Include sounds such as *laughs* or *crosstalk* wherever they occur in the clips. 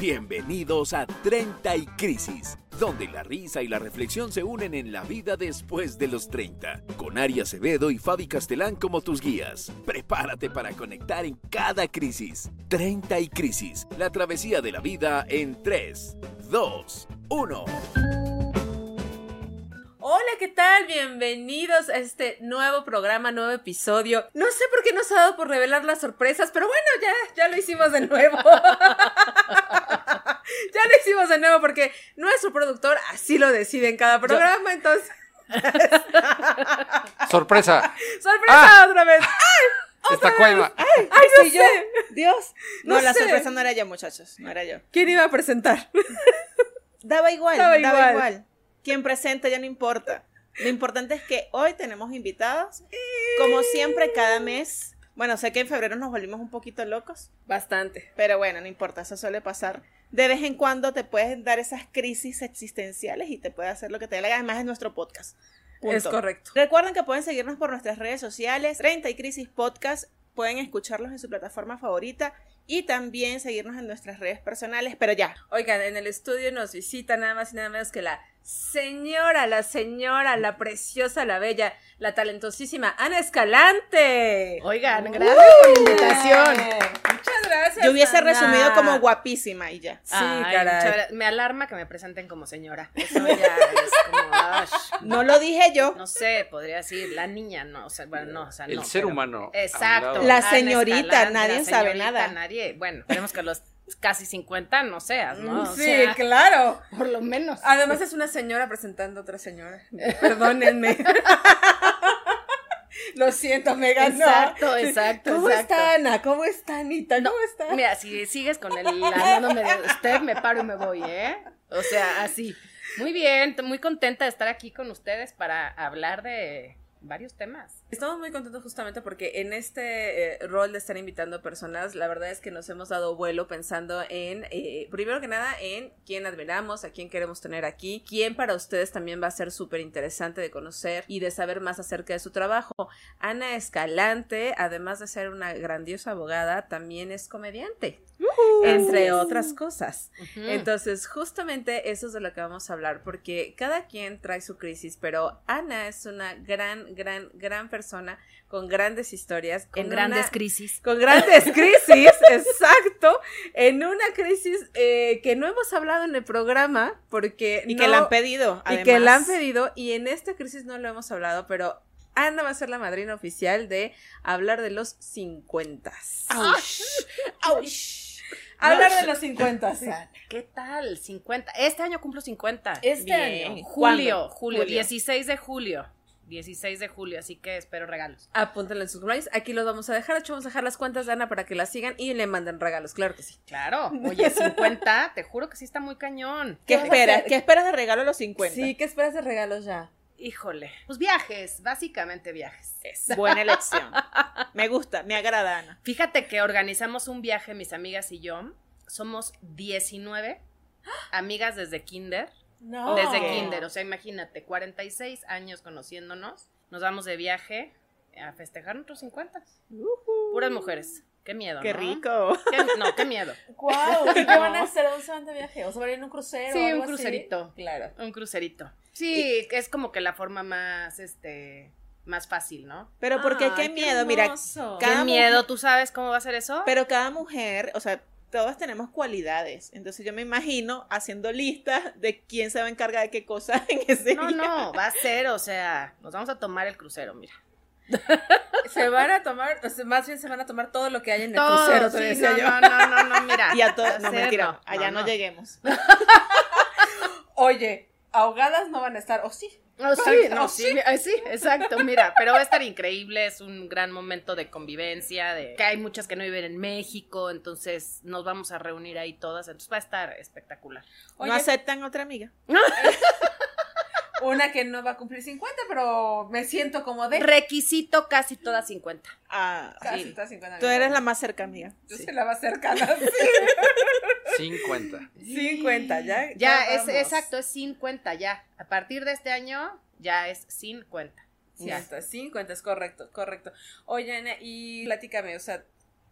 Bienvenidos a 30 y Crisis, donde la risa y la reflexión se unen en la vida después de los 30, con Ari Acevedo y Fabi Castelán como tus guías. Prepárate para conectar en cada crisis. 30 y Crisis, la travesía de la vida en 3, 2, 1. Hola, ¿qué tal? Bienvenidos a este nuevo programa, nuevo episodio. No sé por qué nos ha dado por revelar las sorpresas, pero bueno, ya, ya lo hicimos de nuevo. *laughs* *laughs* ya lo hicimos de nuevo porque nuestro productor así lo decide en cada programa, entonces. *laughs* Sorpresa. ¡Sorpresa Ah. otra vez! *laughs* ¡Ay! Esta cueva. ¡Ay, no ¿Sí sé! yo? Dios. No, No la sé. sorpresa no era yo, muchachos. No era yo. ¿Quién iba a presentar? Daba igual, Daba daba, igual. igual. Quien presente ya no importa. Lo importante es que hoy tenemos invitados. Como siempre, cada mes. Bueno, sé que en febrero nos volvimos un poquito locos. Bastante. Pero bueno, no importa, eso suele pasar. De vez en cuando te puedes dar esas crisis existenciales y te puede hacer lo que te dé la gana. Además, es nuestro podcast. Punto. Es correcto. Recuerden que pueden seguirnos por nuestras redes sociales, 30 y Crisis Podcast. Pueden escucharlos en su plataforma favorita y también seguirnos en nuestras redes personales. Pero ya, Oigan, en el estudio nos visita nada más y nada menos que la señora, la señora, la preciosa, la bella, la talentosísima Ana Escalante. Oigan, gracias por la invitación. Muchas gracias. yo hubiese Ana. resumido como guapísima y ya. Sí, Ay, caray. Me alarma que me presenten como señora. Eso ya es como, No lo dije yo. no sé, podría decir la niña, no, o sea, bueno, no, o sea, El no. ser pero- humano. Exacto. La señorita, Escalante, nadie la sabe nada. Nadie, bueno, esperemos que los casi 50 no seas, ¿no? O Sí, sea, claro. por lo menos. Además es una señora presentando a otra señora. Perdónenme. *laughs* Lo siento, Megan. no. Exacto, exacto, ¿Cómo exacto. está Ana? ¿Cómo está Anita? ¿Cómo está? Mira, si sigues con el hablándome de usted, me paro y me voy, ¿eh? O sea, así. Muy bien, muy contenta de estar aquí con ustedes para hablar de varios temas. Estamos muy contentos justamente porque en este eh, rol de estar invitando personas, la verdad es que nos hemos dado vuelo pensando en, eh, primero que nada, en quién admiramos, a quién queremos tener aquí, quién para ustedes también va a ser súper interesante de conocer y de saber más acerca de su trabajo. Ana Escalante, además de ser una grandiosa abogada, también es comediante, entre otras cosas. Ujú. Entonces, justamente eso es de lo que vamos a hablar, porque cada quien trae su crisis, pero Ana es una gran, gran, gran persona con grandes historias. con en grandes una- crisis. Con grandes *laughs* crisis, exacto, en una crisis eh, que no hemos hablado en el programa, porque... Y no- que la han pedido. Y que la han pedido, y en esta crisis no lo hemos hablado, pero... Ana va a ser la madrina oficial de hablar de los 50. *laughs* Ouch. Ouch. Hablar de los 50. *laughs* ¿Qué tal? 50. Este año cumplo 50. Este Bien. año. Julio, julio, Julio. 16 de julio. 16 de julio, así que espero regalos. Apúntenle en sus likes. Aquí los vamos a dejar. De hecho, vamos a dejar las cuentas de Ana para que la sigan y le manden regalos. Claro que sí. Claro. *laughs* Oye, 50, te juro que sí está muy cañón. ¿Qué a esperas? ¿Qué esperas de regalo a los 50? Sí, ¿qué esperas de regalos ya? Híjole. Pues viajes, básicamente viajes. *laughs* Buena elección. Me gusta, me agrada, Ana. Fíjate que organizamos un viaje, mis amigas y yo. Somos 19 *gasps* amigas desde kinder. No. Desde kinder, o sea, imagínate, 46 años conociéndonos. Nos vamos de viaje a festejar nuestros 50. Puras mujeres. Qué miedo, Qué ¿no? rico. Qué- no, qué miedo. ¡Guau! ¿Y qué van a hacer? ¿Dónde se van de viaje? ¿O se van a ir en un crucero? Sí, o un así? crucerito. Claro. Un crucerito. Sí, es como que la forma más, este, más fácil, ¿no? Pero ¿por qué? Ay, ¿Qué miedo? Mira. Cada Qué mujer- miedo, ¿tú sabes cómo va a ser eso? pero cada mujer, o sea, todas tenemos cualidades. Entonces yo me imagino haciendo listas de quién se va a encargar de qué cosa *laughs* en ese No, día. no, va a ser, o sea, nos vamos a tomar el crucero, mira. *laughs* Se van a tomar, o sea, más bien se van a tomar todo lo que hay en el Todo, crucero, te sí, decía no, yo. no, no, no, no, mira. *laughs* Y a todos, no mentira, allá no, no. lleguemos. Oye, ahogadas no van a estar, ¿o sí? No, sí, Exacto, no, sí. sí, sí, exacto, mira, pero va a estar increíble, es un gran momento de convivencia, de que hay muchas que no viven en México, entonces nos vamos a reunir ahí todas, entonces va a estar espectacular. Oye, ¿No aceptan otra amiga? *laughs* una que no va a cumplir 50, pero me siento como de... Requisito casi todas 50. Ah, Casi sí. está 50 Tú eres la más cerca amiga. Yo Sí. soy la más cercana. *laughs* 50. 50, ya. Ya, es vamos. exacto, es 50 ya. A partir de este año ya es 50. Sí, hasta 50, es correcto, correcto. Oye, Ana, y platícame, o sea,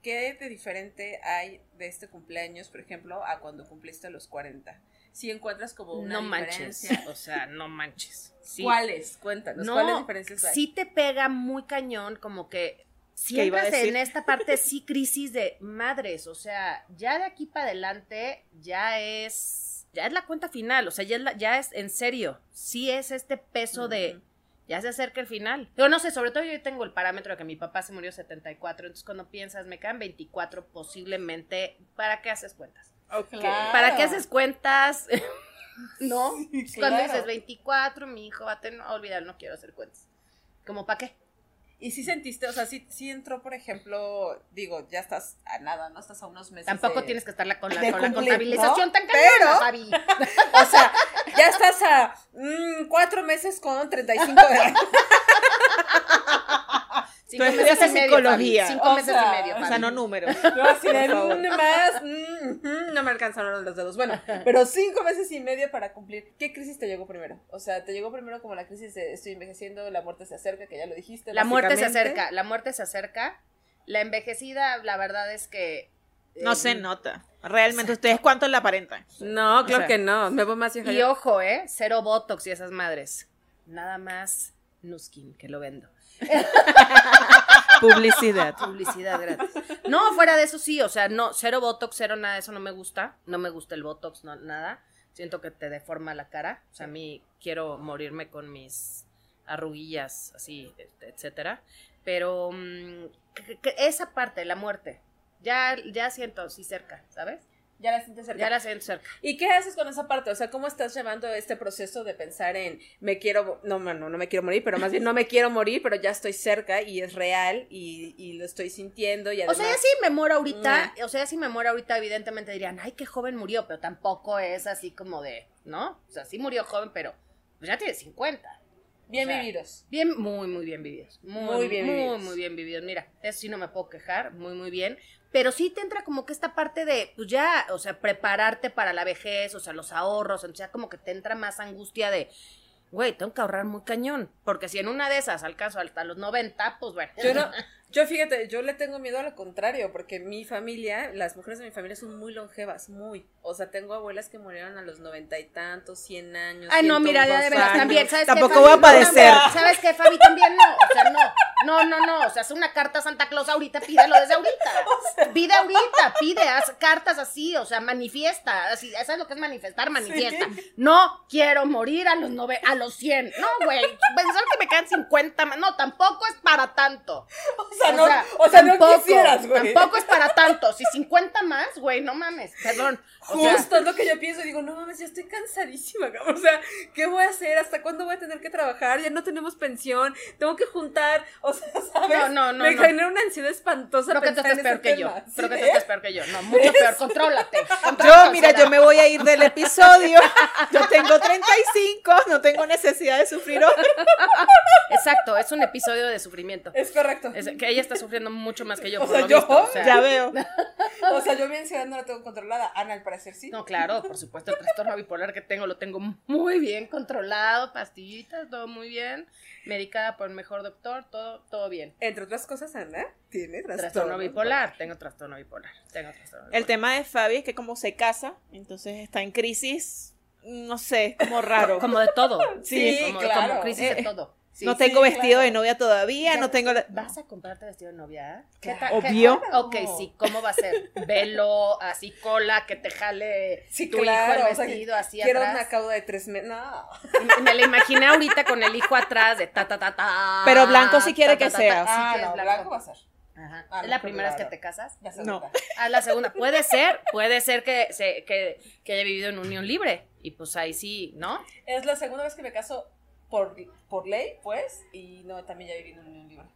¿qué de diferente hay de este cumpleaños, por ejemplo, a cuando cumpliste los 40? Si encuentras como una no manches, diferencia. o sea, no manches. Sí. ¿Cuáles? Cuéntanos, No, ¿cuáles diferencias hay? sí te pega muy cañón, como que si ¿Qué iba a entras decir? en esta parte, sí, crisis de madres, o sea, ya de aquí para adelante, ya es, ya es la cuenta final, o sea, ya es, la- ya es en serio, sí es este peso de, ya se acerca el final. Yo no sé, sobre todo yo tengo el parámetro de que mi papá se murió 74, entonces cuando piensas, me quedan 24 posiblemente, ¿para qué haces cuentas? Claro. ¿Para qué haces cuentas? *laughs* ¿No? Sí, Cuando claro. dices 24, mi hijo va a tener, olvidar, no quiero hacer cuentas. ¿Como para qué? Y si sentiste, o sea, si si entró, por ejemplo, digo, ya estás a nada, ¿no? Estás a unos meses. Tampoco de- tienes que estarla con la, con la contabilización ¿no? tan cañona, Javi. *laughs* O sea, ya estás a mm, cuatro meses con 35 de *laughs* Cinco Tú meses estudias y medio, psicología. Cinco O meses sea, y medio, O sea, no números. *laughs* Así de favor. mm, más, mm, mm, no me alcanzaron los dedos. Bueno, pero cinco meses y medio para cumplir. ¿Qué crisis te llegó primero? O sea, te llegó primero como la crisis de estoy envejeciendo, la muerte se acerca, que ya lo dijiste. La muerte se acerca, la muerte se acerca. La envejecida, la verdad es que... No eh, se nota. Realmente, ¿ustedes cuánto le aparentan? No, claro O sea, que no. Me voy más Y ojo, ¿eh? Cero Botox y esas madres. Nada más Nuskin, que lo vendo. *laughs* Publicidad. Publicidad gratis. No, fuera de eso sí, o sea, no, cero Botox, cero nada, eso no me gusta. No me gusta el Botox, no, nada. Siento que te deforma la cara. O sea, a mí quiero morirme con mis arruguillas, así, etcétera. Pero mm, esa parte, la muerte, ya, ya siento así cerca, ¿sabes? Ya la sientes cerca. Ya la siento cerca. ¿Y qué haces con esa parte? O sea, ¿cómo estás llevando este proceso de pensar en me quiero, no, no, no me quiero morir, pero más bien no me quiero morir, pero ya estoy cerca y es real y, y lo estoy sintiendo y O además... sea, ya si me muero ahorita, o sea, si me muero ahorita, evidentemente dirían, ay, qué joven murió, pero tampoco es así como de, ¿no? O sea, sí murió joven, pero pues ya tiene 50. bien o sea, vividos. Bien, muy, muy bien vividos. Muy, Muy muy bien bien vividos. Muy, muy bien vividos. Mira, eso sí no me puedo quejar, muy, muy bien. Pero sí te entra como que esta parte de, pues ya, o sea, prepararte para la vejez, o sea, los ahorros, o sea, como que te entra más angustia de, güey, tengo que ahorrar muy cañón. Porque si en una de esas alcanzo hasta los 90, pues bueno. Yo no, *laughs* yo fíjate, yo le tengo miedo a lo contrario, porque mi familia, las mujeres de mi familia son muy longevas, muy. O sea, tengo abuelas que murieron a los noventa y tantos, cien años. Ay, no, mira, ya de 102 veras años. también, ¿sabes Tampoco qué, voy a? No, padecer. también, ¿Sabes qué, Fabi? También no, o sea, no, no, no, no, o sea, haz una carta a Santa Claus ahorita, pídelo desde ahorita, *laughs* pide ahorita, pide, haz cartas así, o sea, manifiesta, así, ¿sabes lo que es manifestar? Manifiesta, no quiero morir a los nove, a los 100, no, güey, pensar que me quedan 50, más, no, tampoco es para tanto, O sea, no, o sea, no quisieras, güey. tampoco es para tanto, si 50 más, güey, no mames, perdón, o Justo es lo que yo pienso, digo, no mames, ya estoy cansadísima, cabrón. o sea, ¿qué voy a hacer? ¿Hasta cuándo voy a tener que trabajar? Ya no tenemos pensión, tengo que juntar, o sea, *laughs* ¿sabes? No, no, no, Me no. genera una ansiedad espantosa Creo que tú estás peor que yo. Creo que ¿Sí tú estás peor que yo. No, mucho peor. *laughs* Contrólate. Yo, mira, yo me voy a ir del episodio. *laughs* Yo tengo 35, no tengo necesidad de sufrir hoy. Exacto, es un episodio de sufrimiento. Es correcto. Es que ella está sufriendo mucho más que yo, O por sea, lo yo- visto. O sea, Ya veo. O sea, yo mi ansiedad no la tengo controlada. Ana, al parecer sí. No, claro, por supuesto, el trastorno bipolar que tengo lo tengo muy bien controlado, pastillitas, todo muy bien, medicada por el mejor doctor, todo, todo bien. Entre otras cosas, Ana tiene trastorno, Trastorno bipolar, tengo trastorno bipolar, tengo trastorno bipolar. El tema de Fabi es que como se casa, entonces está en crisis, no sé, como raro. Como de todo. *laughs* Sí, como, claro. como crisis de Eh, todo. Sí, no tengo sí, vestido claro. de novia todavía, no tengo... la- ¿Vas a comprarte vestido de novia? ¿Qué Claro. tal? Obvio. ¿Qué- Ok, sí, ¿cómo va a ser? *laughs* Velo, así cola, que te jale Sí, tu claro. hijo o el sea, vestido así quiero atrás. una cauda de tres meses. No. Y Me la imaginé ahorita con el hijo atrás de ta ta ta ta. Pero blanco sí quiere ta, que ta, sea. ta, ah, no, blanco. blanco va a ser. Ajá. Ah, ¿Es la primera vez que te casas? La No. segunda. Ah, la segunda. Puede ser, puede ser que, se, que, que haya vivido en unión libre. Y pues ahí sí, ¿no? Es la segunda vez que me caso por, por ley, pues, y no, también ya viví en unión libre.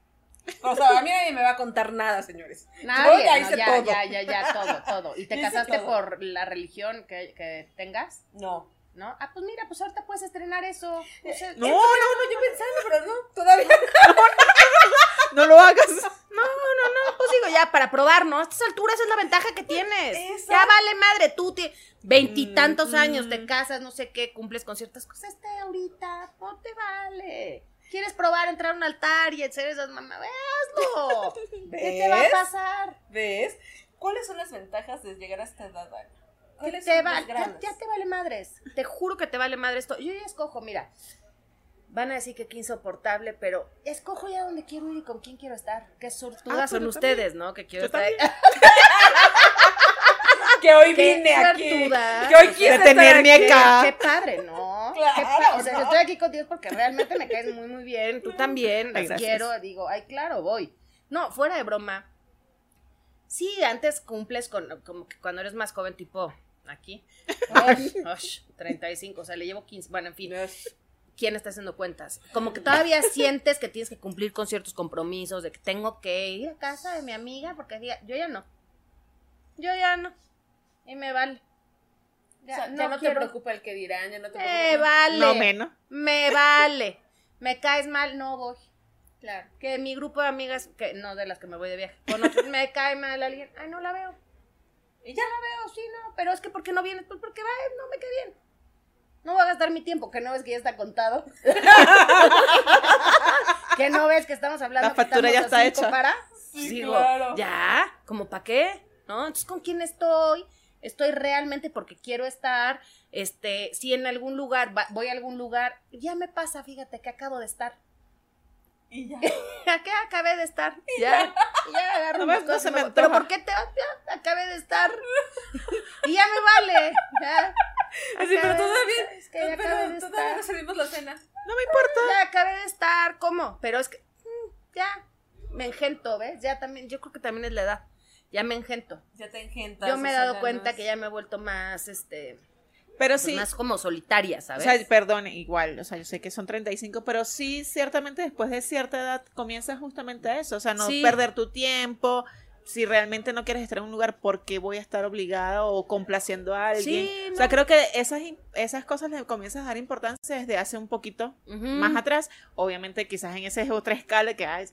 O sea, a mí nadie me va a contar nada, señores. *laughs* Nadie, ya no, hice ya, todo. ya, ya, ya, todo, todo. ¿Y te *laughs* casaste todo. por la religión que, que tengas? No. ¿No? Ah, pues mira, pues ahorita puedes estrenar eso. Sea, No, Eso no, no, yo pensando, pero no, todavía. *laughs* no lo hagas. *laughs* No, no, no, pues digo, ya, para probar, ¿no? A estas alturas es la ventaja que tienes. Ya vale madre, tú te veintitantos Mm, años mm. te casas, no sé qué, cumples con ciertas cosas. Este ahorita, no te vale. ¿Quieres probar entrar a un altar y hacer esas mamás? ¡Hazlo! ¿Qué te va a pasar? ¿Ves? ¿Cuáles son las ventajas de llegar a esta edad, Ana? ¿Cuáles Te son va- ya, te vale madres. Te juro que te vale madre esto. Yo ya escojo, mira. Van a decir que qué insoportable, pero escojo ya dónde quiero ir y con quién quiero estar. Qué sortudas Ah, son pero ustedes, ¿no? Que quiero Yo estar. *laughs* Que hoy Qué vine aquí. Que hoy quise tenerme acá. qué padre, ¿no? Claro, Qué pa- o sea, ¿no? yo estoy aquí contigo porque realmente me caes muy, muy bien. Tú también. Ay, Las gracias. quiero. Digo, ay, claro, voy. No, fuera de broma. Sí, antes cumples con, como que cuando eres más joven, tipo aquí. Ush, ush, 35, o sea, le llevo 15. Bueno, en fin. ¿Quién está haciendo cuentas? Como que todavía *laughs* sientes que tienes que cumplir con ciertos compromisos, de que tengo que ir a casa de mi amiga, porque diga, yo ya no. Yo ya no. Y me vale. O sea, ya no, te quiero. preocupa el que dirán, ya no te Me preocupa. vale. No menos. Me vale. Me caes mal, no voy. Claro. Que mi grupo de amigas, que no de las que me voy de viaje, con otros, me cae mal alguien, ay, no la veo. Y ya. La veo, sí, no, pero es que ¿por qué no vienes? Pues porque va, no me cae bien. No voy a gastar mi tiempo, que no ves que ya está contado. *laughs* que no ves que estamos hablando La factura ya está hecha. Para. Sí, Digo, claro. ya, ¿como para qué? ¿No? Entonces, ¿con quién estoy? Estoy realmente porque quiero estar. Este, si en algún lugar, va- voy a algún lugar, ya me pasa, fíjate que acabo de estar. Y ya. *laughs* ¿A qué acabé de estar? Ya, ya agarro No ves, no cosas se y me. Pero. ¿por qué te? Ya, acabé de estar. *laughs* Y ya me vale. Ya, Así, pero todavía. Es que ya pero de todavía no servimos la cena. No me importa. Ya acabé de estar. ¿Cómo? Pero es que mm, ya me engento, ¿ves? Ya también, yo creo que también es la edad. Ya me engento. Ya te engentas. Yo me he dado cuenta que ya me he vuelto más, este, Pero pues sí. más como solitaria, O ¿sabes? sea, perdón, igual, o sea, yo sé que son 35, pero sí, ciertamente después de cierta edad comienza justamente a eso, o sea, no Sí. perder tu tiempo, si realmente no quieres estar en un lugar, ¿por qué voy a estar obligada o complaciendo a alguien? Sí, O sea, no. creo que esas, im- esas cosas le comienzas a dar importancia desde hace un poquito más atrás, obviamente quizás en esa otra escala que, ay,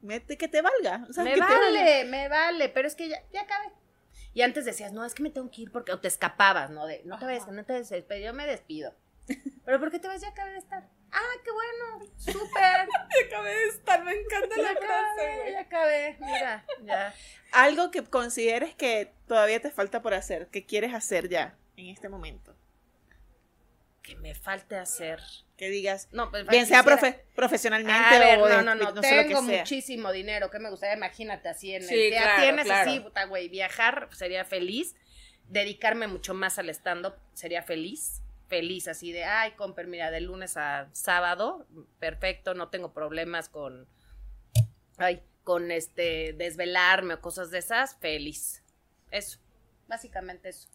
mete que te valga, o sea, me que te valga. vale, me vale, pero es que ya, ya acabé. Y antes decías, no, es que me tengo que ir porque, o te escapabas, ¿no? De, no te vayas, no te desesperes, yo me despido. Pero ¿por qué te vas? Ya acabé de estar. Ah, qué bueno, súper. *laughs* Acabé de estar, me encanta Ya la acabé, güey. ya acabé, mira, ya. Algo que consideres que todavía te falta por hacer, que quieres hacer ya en este momento, Que me falte hacer. Que digas, No, pues bien sea profe- profesionalmente ver, o de- no, no, no, sé lo que tengo sea. muchísimo dinero, ¿qué me gustaría? Imagínate así en el Sí, claro, tienes claro. así, puta güey, viajar sería feliz, dedicarme mucho más al stand up sería feliz, feliz así de, ay, comper, mira, de lunes a sábado, perfecto, no tengo problemas con ay, con este desvelarme o cosas de esas, feliz. Eso, básicamente eso.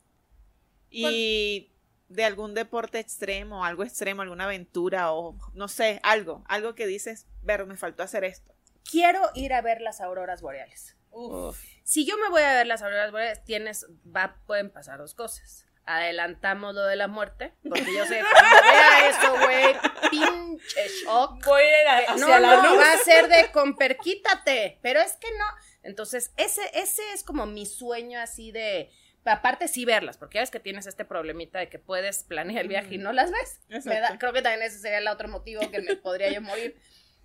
Y de algún deporte extremo, algo extremo, alguna aventura o no sé, algo, algo que dices, ver, me faltó hacer esto. Quiero ir a ver las auroras boreales. Uf. Si yo me voy a ver las auroras boreales, tienes, va, pueden pasar dos cosas. Adelantamos lo de la muerte, porque yo sé que cuando vea eso, güey, pinche shock. Voy a ir a- hacia No, la no, luz. va a ser de comper, quítate, pero es que no. Entonces, ese, ese es como mi sueño así de, aparte sí verlas, porque ya ves que tienes este problemita de que puedes planear el viaje y no las ves. Me da- Exacto. creo que también ese sería el otro motivo que me podría yo morir.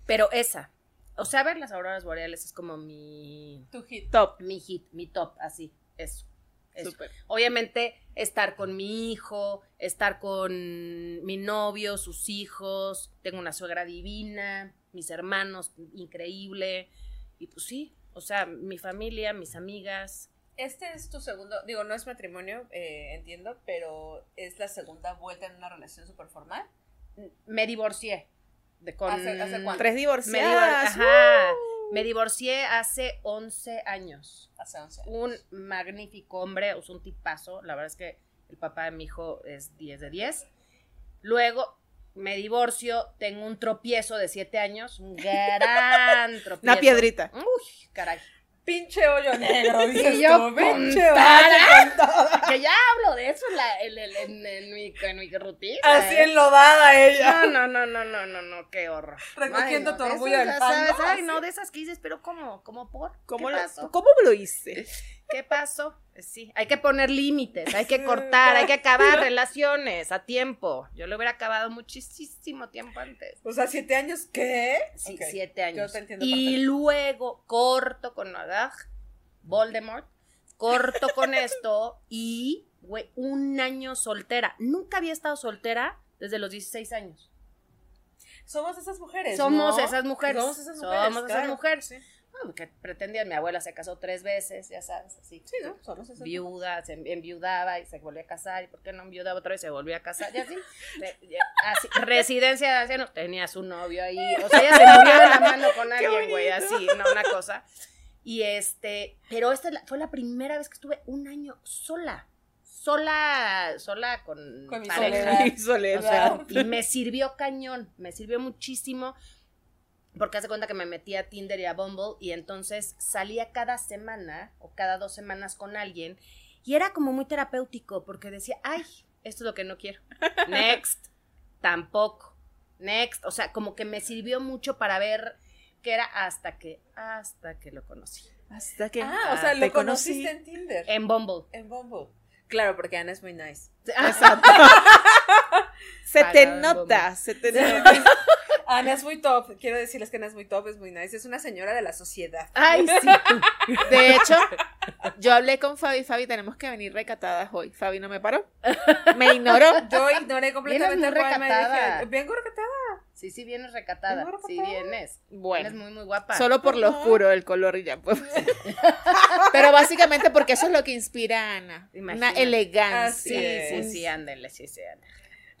Pero esa, o sea, ver las auroras boreales es como mi, Tu hit. Top. mi hit, mi top, así, eso. eso. Súper. Obviamente, estar con mi hijo, estar con mi novio, sus hijos, tengo una suegra divina, mis hermanos, increíble. Y pues sí, o sea, mi familia, mis amigas. Este es tu segundo, digo, no es matrimonio, eh, entiendo, pero es la segunda vuelta en una relación súper formal. Me divorcié. De con, ¿Hace- hace cuánto? Tres me, divor- divorciadas. ajá, me divorcié hace 11 años. Hace 11 años. un magnífico hombre, un tipazo. La verdad es que el papá de mi hijo es 10 de 10. Luego me divorcio, tengo un tropiezo de 7 años, un gran *laughs* tropiezo. Una piedrita. Uy, caray. Pinche hoyo negro, *laughs* dices Y yo tú, pinche hoyo. Que ya hablo de eso en, la- en- en- en- en mi, en mi rutina. Así ¿eh? enlodada ella. No, no, no, no, no, no, no, qué horror. Recogiendo Ay, no, tu de orgullo esas, del pan. Ay, no, de esas que dices, pero ¿cómo? ¿Cómo por? ¿Cómo ¿Qué lo, pasó? ¿Cómo lo hice? ¿Qué pasó? Pues Sí, hay que poner límites, hay que cortar, hay que acabar relaciones a tiempo. Yo lo hubiera acabado muchísimo tiempo antes. O sea, siete años, ¿qué? Sí, siete años. Yo te entiendo y luego corto con Adag, Voldemort, corto con *laughs* esto y, güey, un año soltera. Nunca había estado soltera desde los 16 años. Somos esas mujeres. Somos ¿no? esas mujeres. Somos esas mujeres. Somos esas mujeres. Sí. Ah, que pretendían, mi abuela se casó tres veces, ya sabes, así. Sí, Viuda, se enviudaba y se volvía a casar, y por qué no enviudaba otra vez se volvía a casar, y así. De- de- así, *laughs* residencia de ancianos, tenía su novio ahí, o sea, ella se *laughs* murió de la mano con alguien, güey, así, no, una cosa. Y este, pero esta fue la primera vez que estuve un año sola, sola, sola con, Con mi pareja. soledad. *laughs* Y soledad. O sea, y me sirvió cañón, me sirvió muchísimo. Porque hace cuenta que me metí a Tinder y a Bumble y entonces salía cada semana o cada dos semanas con alguien y era como muy terapéutico porque decía, ay, esto es lo que no quiero. *laughs* Next, tampoco. Next, o sea, como que me sirvió mucho para ver qué era hasta que, hasta que lo conocí. Hasta que Ah, o sea, te lo conocí. conociste en Tinder. En Bumble. En Bumble. Claro, porque Ana es muy nice. *laughs* Exacto. *laughs* se te Para nota, se te nota. Ana es muy top. Quiero decirles que Ana es muy top, es muy nice. Es una señora de la sociedad. Ay, *laughs* sí. De hecho, yo hablé con Fabi, Fabi, tenemos que venir recatadas hoy. Fabi no me paró. Me ignoró. Yo ignoré completamente a recatada. dije, vengo recatada. Sí, sí, vienes recatada. Vengo Sí, vienes. Bueno. Vienes muy, muy guapa. Solo por lo oscuro del color y ya. Pues. *laughs* Pero básicamente porque eso es lo que inspira a Ana. Una Imagínate. elegancia. Así Sí, es. sí, sí, ándele, sí, sí, ándele.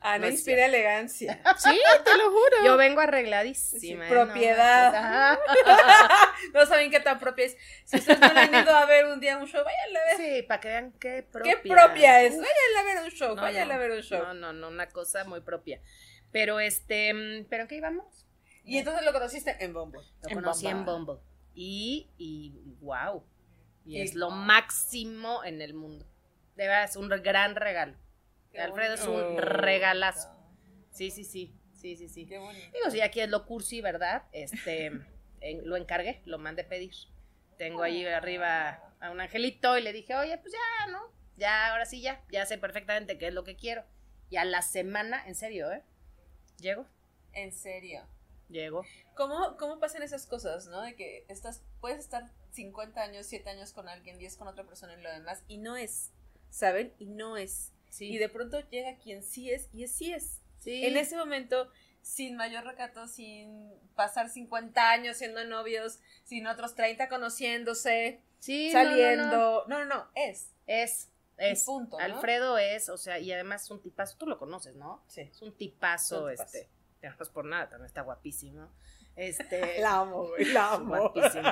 Ana No es inspira elegancia. *laughs* Sí, te lo juro. Yo vengo arregladísima. Sí, ¿eh? propiedad. No, *laughs* no saben qué tan propia es. Si ustedes no han ido a ver un día un show, váyanla a ver. Sí, para que vean qué propia. ¿Qué propia es? Váyanla a ver un show, no, váyanla no, a ver un show. No, no, no, una cosa muy propia. Pero este, mm, ¿pero en qué íbamos? Y entonces lo conociste en Bumble. Lo En conocí en Bumble. Bumble. Y, y wow. Y Y es lo máximo en el mundo. De verdad, es un gran regalo. Alfredo es un regalazo. Sí, sí, sí. Sí, sí, sí. Qué bonito. Digo, si aquí es lo cursi, ¿verdad? Este, *laughs* en- lo encargué, lo mandé pedir. Tengo ahí arriba a un angelito y le dije, oye, pues ya, ¿no? Ya, ahora sí, ya. Ya sé perfectamente qué es lo que quiero. Y a la semana, en serio, ¿eh? Llego, En serio. llego. ¿Cómo, ¿Cómo pasan esas cosas, no? De que estás, puedes estar 50 años, 7 años con alguien, 10 con otra persona y lo demás, y no es, ¿saben? Y no es. Sí. Y de pronto llega quien sí es, y es sí es. sí. En ese momento, sin mayor recato, sin pasar 50 años siendo novios, sin otros 30 conociéndose, Sí, no, no, no. saliendo. No, no, no, es. Es, Y es. punto. Alfredo es, o sea, y además es un tipazo. Tú lo conoces, ¿no? Sí. Es un tipazo, Es un tipazo. este. No es por nada, también está guapísimo. Este. *laughs* La amo, güey, la es amo. guapísimo.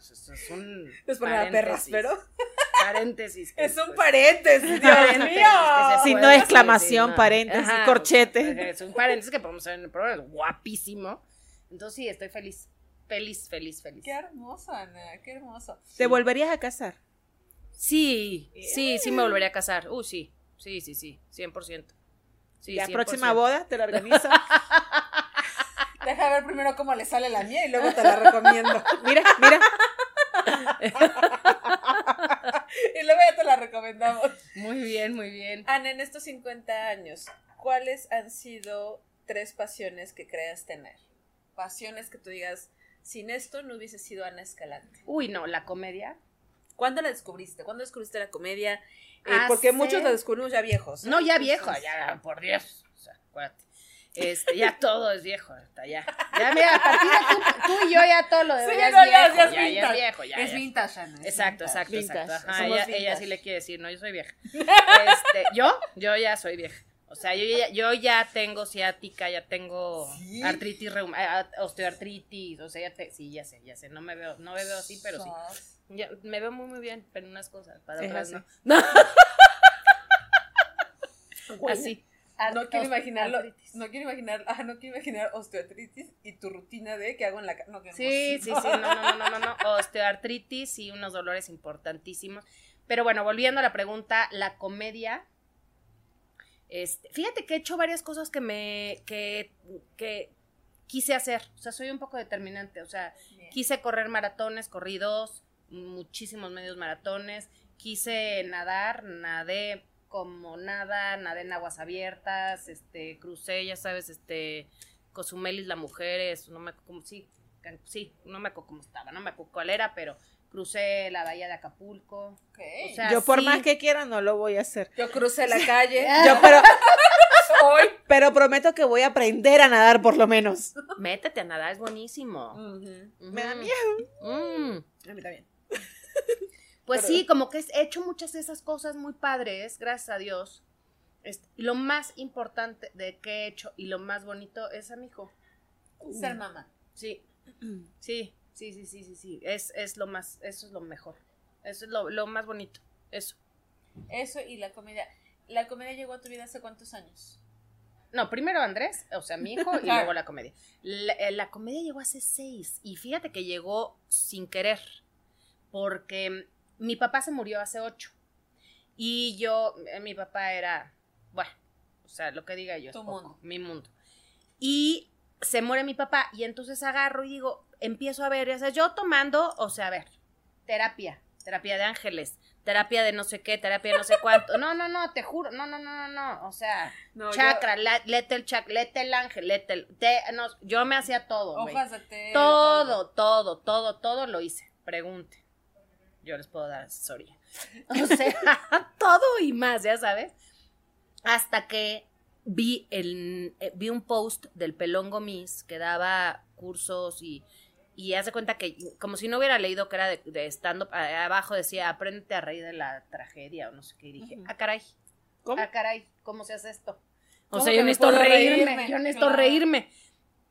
Es, es- es un. No *laughs* es por nada perras, pero Paréntesis. que, es un paréntesis, Dios paréntesis mío. decir, exclamación, paréntesis, Ajá, corchete. Es un paréntesis que podemos hacer en el programa. Es guapísimo. Entonces, sí, estoy feliz. Feliz, feliz, feliz. Qué hermoso, Ana, qué hermoso. ¿Te volverías a casar? Sí, sí, sí me volvería a casar. Uh, sí. Sí, sí, sí. 100%. Sí, la 100%. próxima boda te la organizo. *laughs* Deja ver primero cómo le sale la mía y luego te la recomiendo. Mira, mira. *laughs* *laughs* y luego ya te la recomendamos. *laughs* Muy bien, muy bien. Ana, en estos 50 años, ¿cuáles han sido tres pasiones que creas tener? Pasiones que tú digas, sin esto no hubiese sido Ana Escalante. Uy, no, la comedia. ¿Cuándo la descubriste? ¿Cuándo descubriste la comedia? Eh, Hace- porque muchos la descubrimos ya viejos. No, ya Entonces, viejo, ya, por Dios. O sea, acuérdate. Este, ya todo es viejo, hasta ya. Ya, mira, a partir de tú, tú y yo ya todo lo de Sí, ya, no, es ya- viejo, ya es ya viejo, ya. Es ya. vintage, Ana. es Exacto, vintage. exacto, Vintage, exacto. Ajá, ella, sí le quiere decir, no, yo soy vieja. *laughs* Este, yo, yo ya soy vieja. O sea, yo ya, yo ya tengo ciática, ya tengo ¿Sí? artritis, reuma- osteoartritis, o sea, ya te, sí, ya sé, ya sé, no me veo, no me veo así, pero sí. Ya, me veo muy muy bien, pero en unas cosas, para otras *laughs* *laughs* así. no. Así. No quiero imaginarlo. Artritis. No quiero imaginar, ah, no quiero imaginar osteoartritis y tu rutina de qué hago en la casa. No, Sí, sí, sí, no, no, no, no, no, no. Osteoartritis y unos dolores importantísimos. Pero bueno, volviendo a la pregunta, la comedia. Este, fíjate que he hecho varias cosas que me, que, que quise hacer. O sea, soy un poco determinante. O sea, Bien. quise correr maratones, corrí dos, muchísimos medios maratones. Quise nadar, nadé como nada, nadé en aguas abiertas, este, crucé, ya sabes, este, Cosumelis, la mujeres, no me como sí, sí, no me acuerdo cómo estaba, no me acuerdo cuál era, pero crucé la bahía de Acapulco. Ok. O sea, Yo por sí. más que quiera no lo voy a hacer. Yo crucé la calle. *laughs* Yo pero, *laughs* Hoy. pero prometo que voy a aprender a nadar por lo menos. Métete a nadar, es buenísimo. Me da miedo. Mm. A mí también. *laughs* Pues Pero- sí, como que he hecho muchas de esas cosas muy padres, gracias a Dios. Este, lo más importante de que he hecho y lo más bonito es a mi hijo. Ser mamá. Sí, *clears throat* sí, sí, sí, sí, sí, sí. Es, es lo más, eso es lo mejor. Eso es lo, lo más bonito. Eso. Eso y la comedia. ¿La comedia llegó a tu vida hace cuántos años? No, primero Andrés, o sea, mi hijo, *laughs* y Claro. luego la comedia. La, eh, la comedia llegó hace seis, y fíjate que llegó sin querer, porque mi papá se murió hace ocho, y yo, eh, mi papá era, bueno, o sea, lo que diga yo, es Tu poco, mundo. mi mundo. Y se muere mi papá, y entonces agarro y digo, empiezo a ver, o sea, yo tomando, o sea, a ver, terapia, terapia de ángeles, terapia de no sé qué, terapia de no sé cuánto. No, no, no, te juro, no, no, no, no, no, o sea, No, chakra, la- lete el chakra, lete el ángel, lete el, te- no, yo me hacía todo. Hojas de té. Todo, todo, todo, todo lo hice. Pregunte. Yo les puedo dar asesoría. *laughs* O sea, *laughs* todo y más, ya sabes. Hasta que vi el eh, vi un post del Pelón Gomis que daba cursos y y haz de cuenta que como si no hubiera leído que era de, de stand-up, abajo decía, apréndete a reír de la tragedia o no sé qué. Y dije, ah, caray, ¿Cómo? ah, caray, ¿cómo se hace esto? O ¿Cómo sea, yo necesito reírme, reírme? yo necesito Claro. reírme.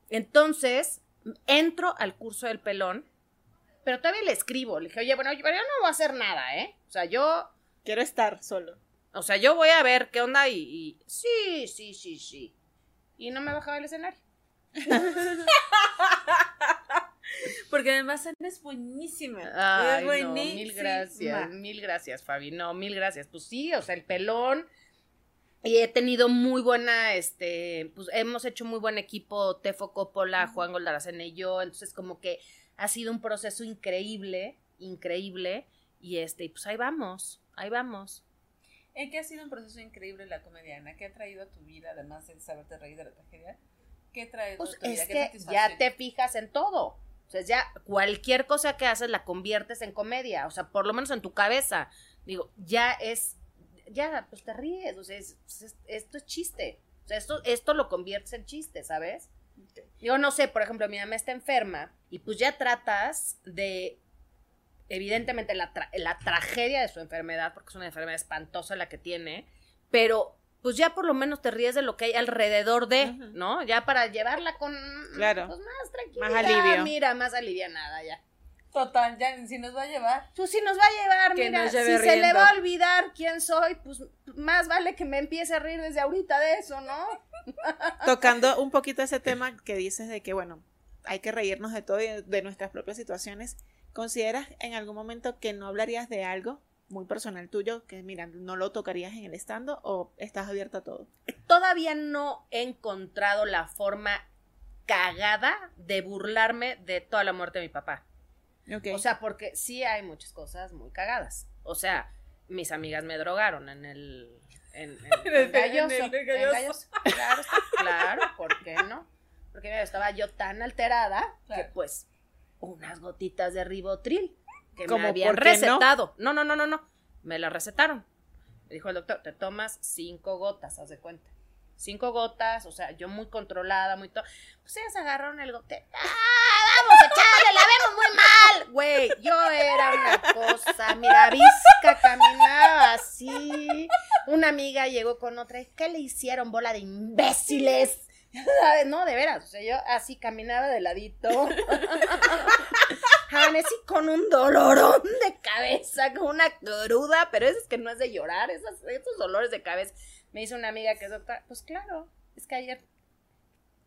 Entonces, entro al curso del pelón, pero todavía le escribo. Le dije, oye, bueno, yo yo no voy a hacer nada, ¿eh? O sea, yo, Quiero estar solo. o sea, yo voy a ver qué onda y, y- sí, sí, sí, sí. Y no me bajaba del escenario. *laughs* Porque además Ana es buenísima. Ay, es no, buenísima. mil gracias, mil gracias, Fabi. No, mil gracias. Pues sí, o sea, el pelón. Y he tenido muy buena, este, pues hemos hecho muy buen equipo, Tefo Coppola, Juan Goldaracena y yo, entonces como que ha sido un proceso increíble, increíble, y este, pues ahí vamos, ahí vamos. ¿En qué ha sido un proceso increíble la comedia, Ana? ¿Qué ha traído a tu vida, además de saberte reír de la tragedia? ¿Qué ha traído Pues a tu vida? es ¿Qué que ya te fijas en todo. O sea, ya cualquier cosa que haces la conviertes en comedia. O sea, por lo menos en tu cabeza. Digo, ya es, ya, pues te ríes. O sea, es- es- esto es chiste. O sea, esto, esto lo conviertes en chiste, ¿sabes? Digo, no sé, por ejemplo, mi mamá está enferma y pues ya tratas de, evidentemente, la, tra- la tragedia de su enfermedad, porque es una enfermedad espantosa la que tiene, pero pues ya por lo menos te ríes de lo que hay alrededor de. ¿no? Ya para llevarla con Claro. pues, más tranquilidad. Más alivio. Mira, más alivianada ya. Total, ya si nos va a llevar. Pues si nos va a llevar, Que mira, si se le va a olvidar quién soy, pues más vale que me empiece a reír desde ahorita de eso, ¿no? *laughs* Tocando un poquito ese tema que dices de que, bueno, hay que reírnos de todo y de nuestras propias situaciones. ¿Consideras en algún momento que no hablarías de algo muy personal tuyo, que mira, no lo tocarías en el estando o estás abierta a todo? Todavía no he encontrado la forma cagada de burlarme de toda la muerte de mi papá. O sea, porque sí hay muchas cosas muy cagadas. O sea, mis amigas me drogaron en el. En, en- *laughs* En el- en galloso, en el en galloso. galloso. Claro, claro, ¿por qué no? Porque mira, estaba yo tan alterada que pues unas gotitas de ribotril que ¿Cómo me habían qué no? recetado. No? no, no, no, no. Me la recetaron. Me dijo el doctor, te tomas cinco gotas, haz de cuenta. Cinco gotas, o sea, yo muy controlada, muy todo. Pues ellas agarraron el gote. ¡Ah! Vamos a echarle, la vemos muy mal. Güey, yo era una cosa, mira, visca, caminaba así. Una amiga llegó con otra, ¿qué le hicieron, bola de imbéciles? *laughs* No, de veras, o sea, yo así caminaba de ladito. *laughs* Con un dolorón de cabeza, con una cruda, pero eso es que no es de llorar, esos dolores de cabeza. Me dice una amiga que es doctora, pues claro, es que ayer,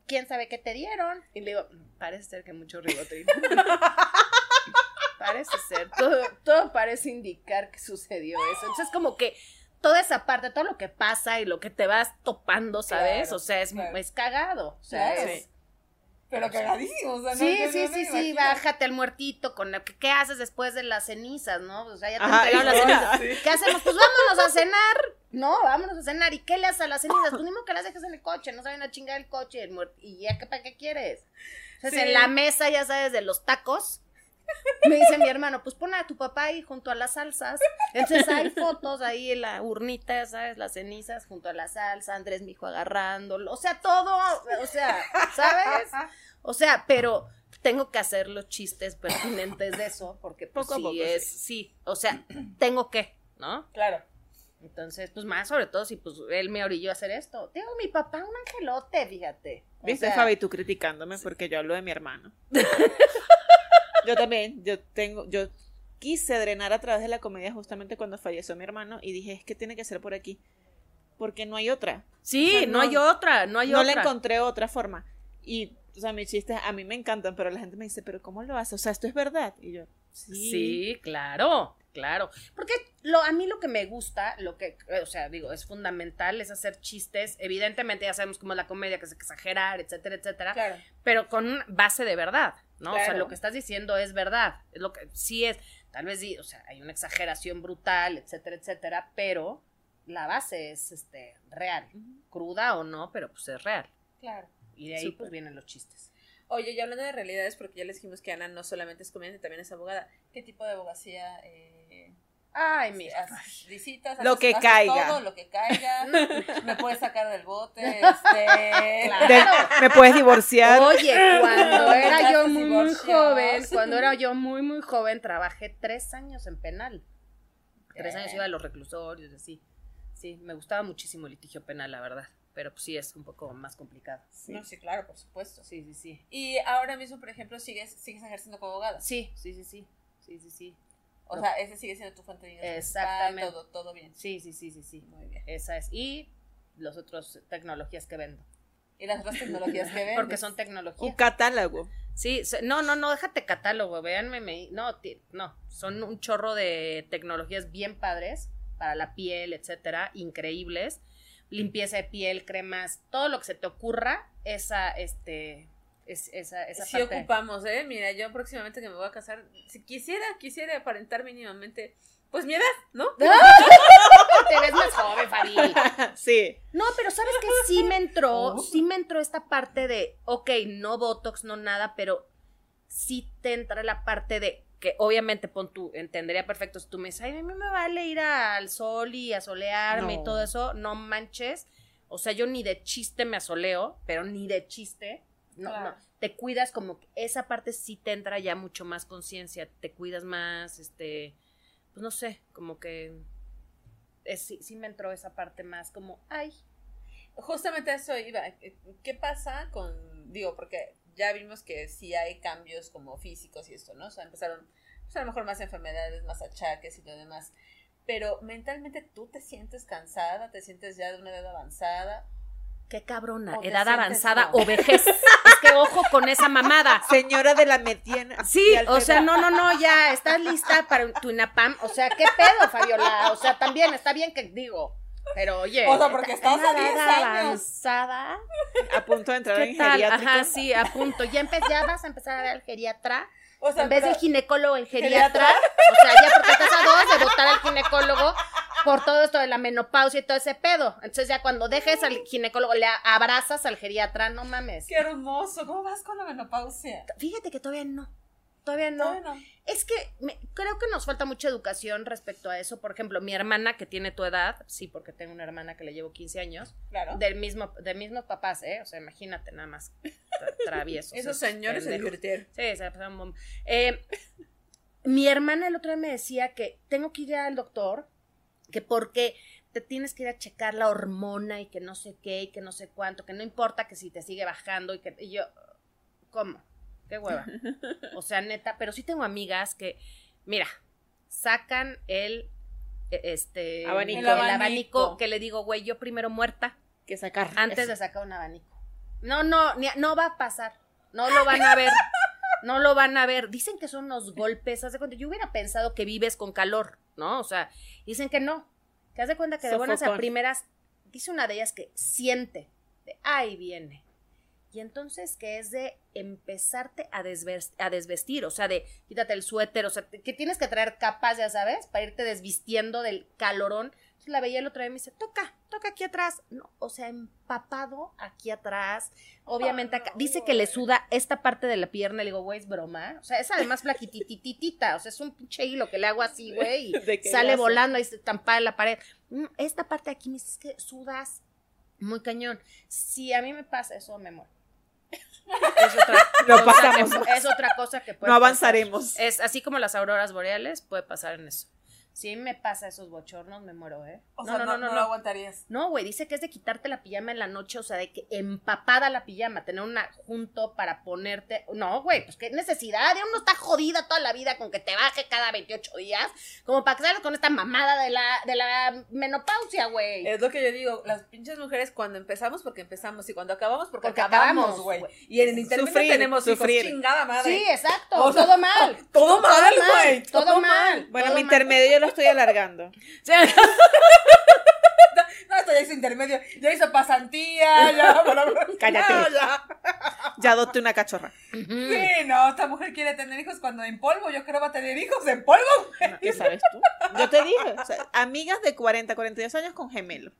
¿quién sabe qué te dieron? Y le digo, "Mm, parece ser que mucho ribotril. *laughs* parece ser, todo, todo parece indicar que sucedió eso. Entonces, como que toda esa parte, todo lo que pasa y lo que te vas topando, ¿sabes? Claro, o sea, es, claro. es cagado. O sea, Claro. es- Pero cagadísimo, o sea, no, Sí, sí, no sí, sí, bájate al muertito con la- ¿qué haces después de las cenizas, no? O sea, ya te Ajá, entregaron las cenizas. *laughs* sí. ¿Qué hacemos? Pues vámonos a cenar. No, vámonos a cenar. ¿Y qué le haces a las cenizas? Pues ni modo que las dejes en el coche, no saben a chingar el coche el muer- y ya que para qué quieres. Entonces, Sí. en la mesa, ya sabes, de los tacos, me dice mi hermano, pues pon a tu papá ahí junto a las salsas. Entonces hay fotos ahí en la urnita, sabes, las cenizas junto a la salsa, Andrés mi hijo agarrándolo, o sea, todo, o sea, ¿sabes? O sea, pero tengo que hacer los chistes pertinentes de eso, porque pues, Poco a sí poco, es, sí, o sea, tengo que, ¿no? Claro. Entonces, pues más sobre todo si pues él me orilló a hacer esto. Tengo mi papá un angelote, fíjate. O ¿Viste, sea, Fabi, tú criticándome porque yo hablo de mi hermano? *laughs* yo también, yo tengo, yo quise drenar a través de la comedia justamente cuando falleció mi hermano y dije, es que tiene que ser por aquí, porque no hay otra. Sí, o sea, no, no- hay otra, no hay no otra. le encontré otra forma. Y, o sea, mis chistes a mí me encantan, pero la gente me dice, pero ¿cómo lo hace? O sea, esto es verdad. Y yo, sí. Sí, claro, claro. Porque lo, a mí lo que me gusta, lo que, eh, o sea, digo, es fundamental, es hacer chistes. Evidentemente ya sabemos cómo es la comedia, que es exagerar, etcétera, etcétera. Claro. Pero con una base de verdad, ¿no? O sea, lo que estás diciendo es verdad. Es lo que sí es, tal vez o sea, hay una exageración brutal, etcétera, etcétera, pero la base es este real. Cruda o no, pero pues es real. Claro. Y de ahí pues vienen los chistes. Oye, y hablando de realidades, porque ya les dijimos que Ana no solamente es comediante, también es abogada. ¿Qué tipo de abogacía eh, Ay, mira. haces? ¿Visitas? Lo haces- que haces caiga. Todo, lo que caiga. *laughs* me puedes sacar del bote. Este... Claro. De- ¿Me puedes divorciar? Oye, cuando *laughs* era yo muy, muy joven, cuando era yo muy, muy joven, trabajé tres años en penal. Tres años iba a los reclusorios, así. Sí, me gustaba muchísimo el litigio penal, la verdad. Pero pues sí, es un poco más complicado. No, sí, claro, por supuesto. Sí, sí, sí. Y ahora mismo, por ejemplo, sigues, sigues ejerciendo como abogada. Sí, sí, sí, sí. Sí, sí, sí. O No. sea, ese sigue siendo tu fuente de ingresos. Exactamente. Todo, todo bien. Sí, sí, sí, sí, sí. Muy bien. Esa es. Y los otros tecnologías que vendo. Y las otras tecnologías que ven. *laughs* Porque son Un tecnologías. catálogo. Sí, no, no, no, déjate catálogo, véanme, me- no, no, son un chorro de tecnologías bien padres para la piel, etcétera, increíbles, limpieza de piel, cremas, todo lo que se te ocurra, esa, este, es, esa, esa Sí parte. ocupamos, ¿eh? Mira, yo próximamente que me voy a casar, si quisiera, quisiera aparentar mínimamente, pues mi edad, ¿no? *laughs* Te ves más joven, Fabi. Sí. No, pero ¿sabes que Sí me entró, Oh. sí me entró esta parte de, ok, no Botox, no nada, pero sí te entra la parte de que obviamente pon tú, entendería perfecto si tú me dices, ay, a mí me vale ir al sol y asolearme y No. todo eso, no manches. O sea, yo ni de chiste me asoleo, pero ni de chiste. No, Claro. no. Te cuidas como que esa parte sí te entra ya mucho más conciencia, te cuidas más, este, pues no sé, como que es- sí, sí me entró esa parte más como, ay, Justamente eso iba. ¿Qué pasa con, digo, porque ya vimos que sí hay cambios como físicos y esto, ¿no? O sea, empezaron, pues a lo mejor más enfermedades, más achaques y lo demás. Pero mentalmente tú te sientes cansada, te sientes ya de una edad avanzada. Qué cabrona, edad avanzada o vejez. es que ojo con esa mamada. *laughs* Señora de la mediana. Sí, o sea, no, no, no, ya, estás lista para tu INAPAM. O sea, ¿qué pedo, Fabiola? O sea, también está bien que digo. Pero oye. O sea, porque estás a una 10 edad años. avanzada. A punto de entrar ¿Qué en geriátrico. Ajá, sí, a punto. Ya, empe- ya vas a empezar a ver al geriatra. O sea, en vez del ginecólogo, el ¿Geriatra? geriatra. O sea, ya porque estás a dos de votar al ginecólogo por todo esto de la menopausia y todo ese pedo. Entonces ya cuando dejes al ginecólogo, le abrazas al geriatra, no mames. Qué hermoso. ¿Cómo vas con la menopausia? Fíjate que todavía no. Todavía no. Bueno, Es que me- creo que nos falta mucha educación respecto a eso. Por ejemplo, mi hermana que tiene tu edad, sí, porque tengo una hermana que le llevo 15 años, claro. del mismo, de mismos papás, ¿eh? O sea, imagínate nada más tra- *laughs* traviesos. Esos señores se divirtieron. Sí, se pasaron bomba. Eh, mi hermana el otro día me decía que tengo que ir al doctor, que porque te tienes que ir a checar la hormona y que no sé qué y que no sé cuánto, que no importa que si te sigue bajando y que y yo, ¿cómo? Qué hueva. *laughs* O sea, neta, pero sí tengo amigas que, mira, sacan el e- este Abanico. el El abanico, abanico. que le digo, güey, yo primero muerta Que sacar. antes Eso. de sacar un abanico. No, no, ni- no va a pasar. No lo van a ver. *laughs* No lo van a ver. Dicen que son unos golpes. Haz de cuenta. Yo hubiera pensado que vives con calor, ¿no? O sea, dicen que no. Que haz de cuenta que de buenas a primeras. Dice una de ellas que siente. De, ahí viene. Y entonces que es de empezarte a, desves- a desvestir, o sea, de quítate el suéter, o sea, que tienes que traer capas, ya sabes, para irte desvistiendo del calorón. La veía el otro día y me dice, toca, toca aquí atrás. No, o sea, empapado aquí atrás. Obviamente acá. Dice que le suda esta parte de la pierna. Le digo, güey, es broma. O sea, es además flaquitititita. O sea, es un pinche hilo que le hago así, *laughs* güey, y ¿De qué sale volando ahí se estampada en la pared. Mm, Esta parte de aquí me dice, es que sudas muy cañón. Si a mí me pasa eso, me muero. *laughs* Es otra, Lo cosa que- es otra cosa que puede No pasar. avanzaremos. Es así como las auroras boreales, puede pasar en eso. Si me pasa esos bochornos, me muero, ¿eh? O sea, no, no, lo aguantarías. No, güey, dice que es de quitarte la pijama en la noche, o sea, de que empapada la pijama, tener una junto para ponerte. No, güey, pues qué necesidad. Ya uno está jodida toda la vida con que te baje cada 28 días, como para que salgas con esta mamada de la, de la menopausia, güey. Es lo que yo digo, las pinches mujeres cuando empezamos porque empezamos y cuando acabamos porque, Porque acabamos, güey. Y en el intermedio Sufrir, tenemos sufrir. hijos, chingada madre. Sí, exacto, O sea, todo mal. *laughs* todo mal, güey, Todo, todo mal. Bueno, todo mi mal. intermedio yo lo estoy alargando. *laughs* Sí. No, esto ya hizo intermedio, ya hizo pasantía, ya, *laughs* Cállate. ya, ya. Ya adopté una cachorra. Sí, no, esta mujer quiere tener hijos cuando en polvo, yo creo va a tener hijos en polvo. ¿Qué sabes tú? Yo te dije, o sea, amigas de 40, 42 años con gemelo.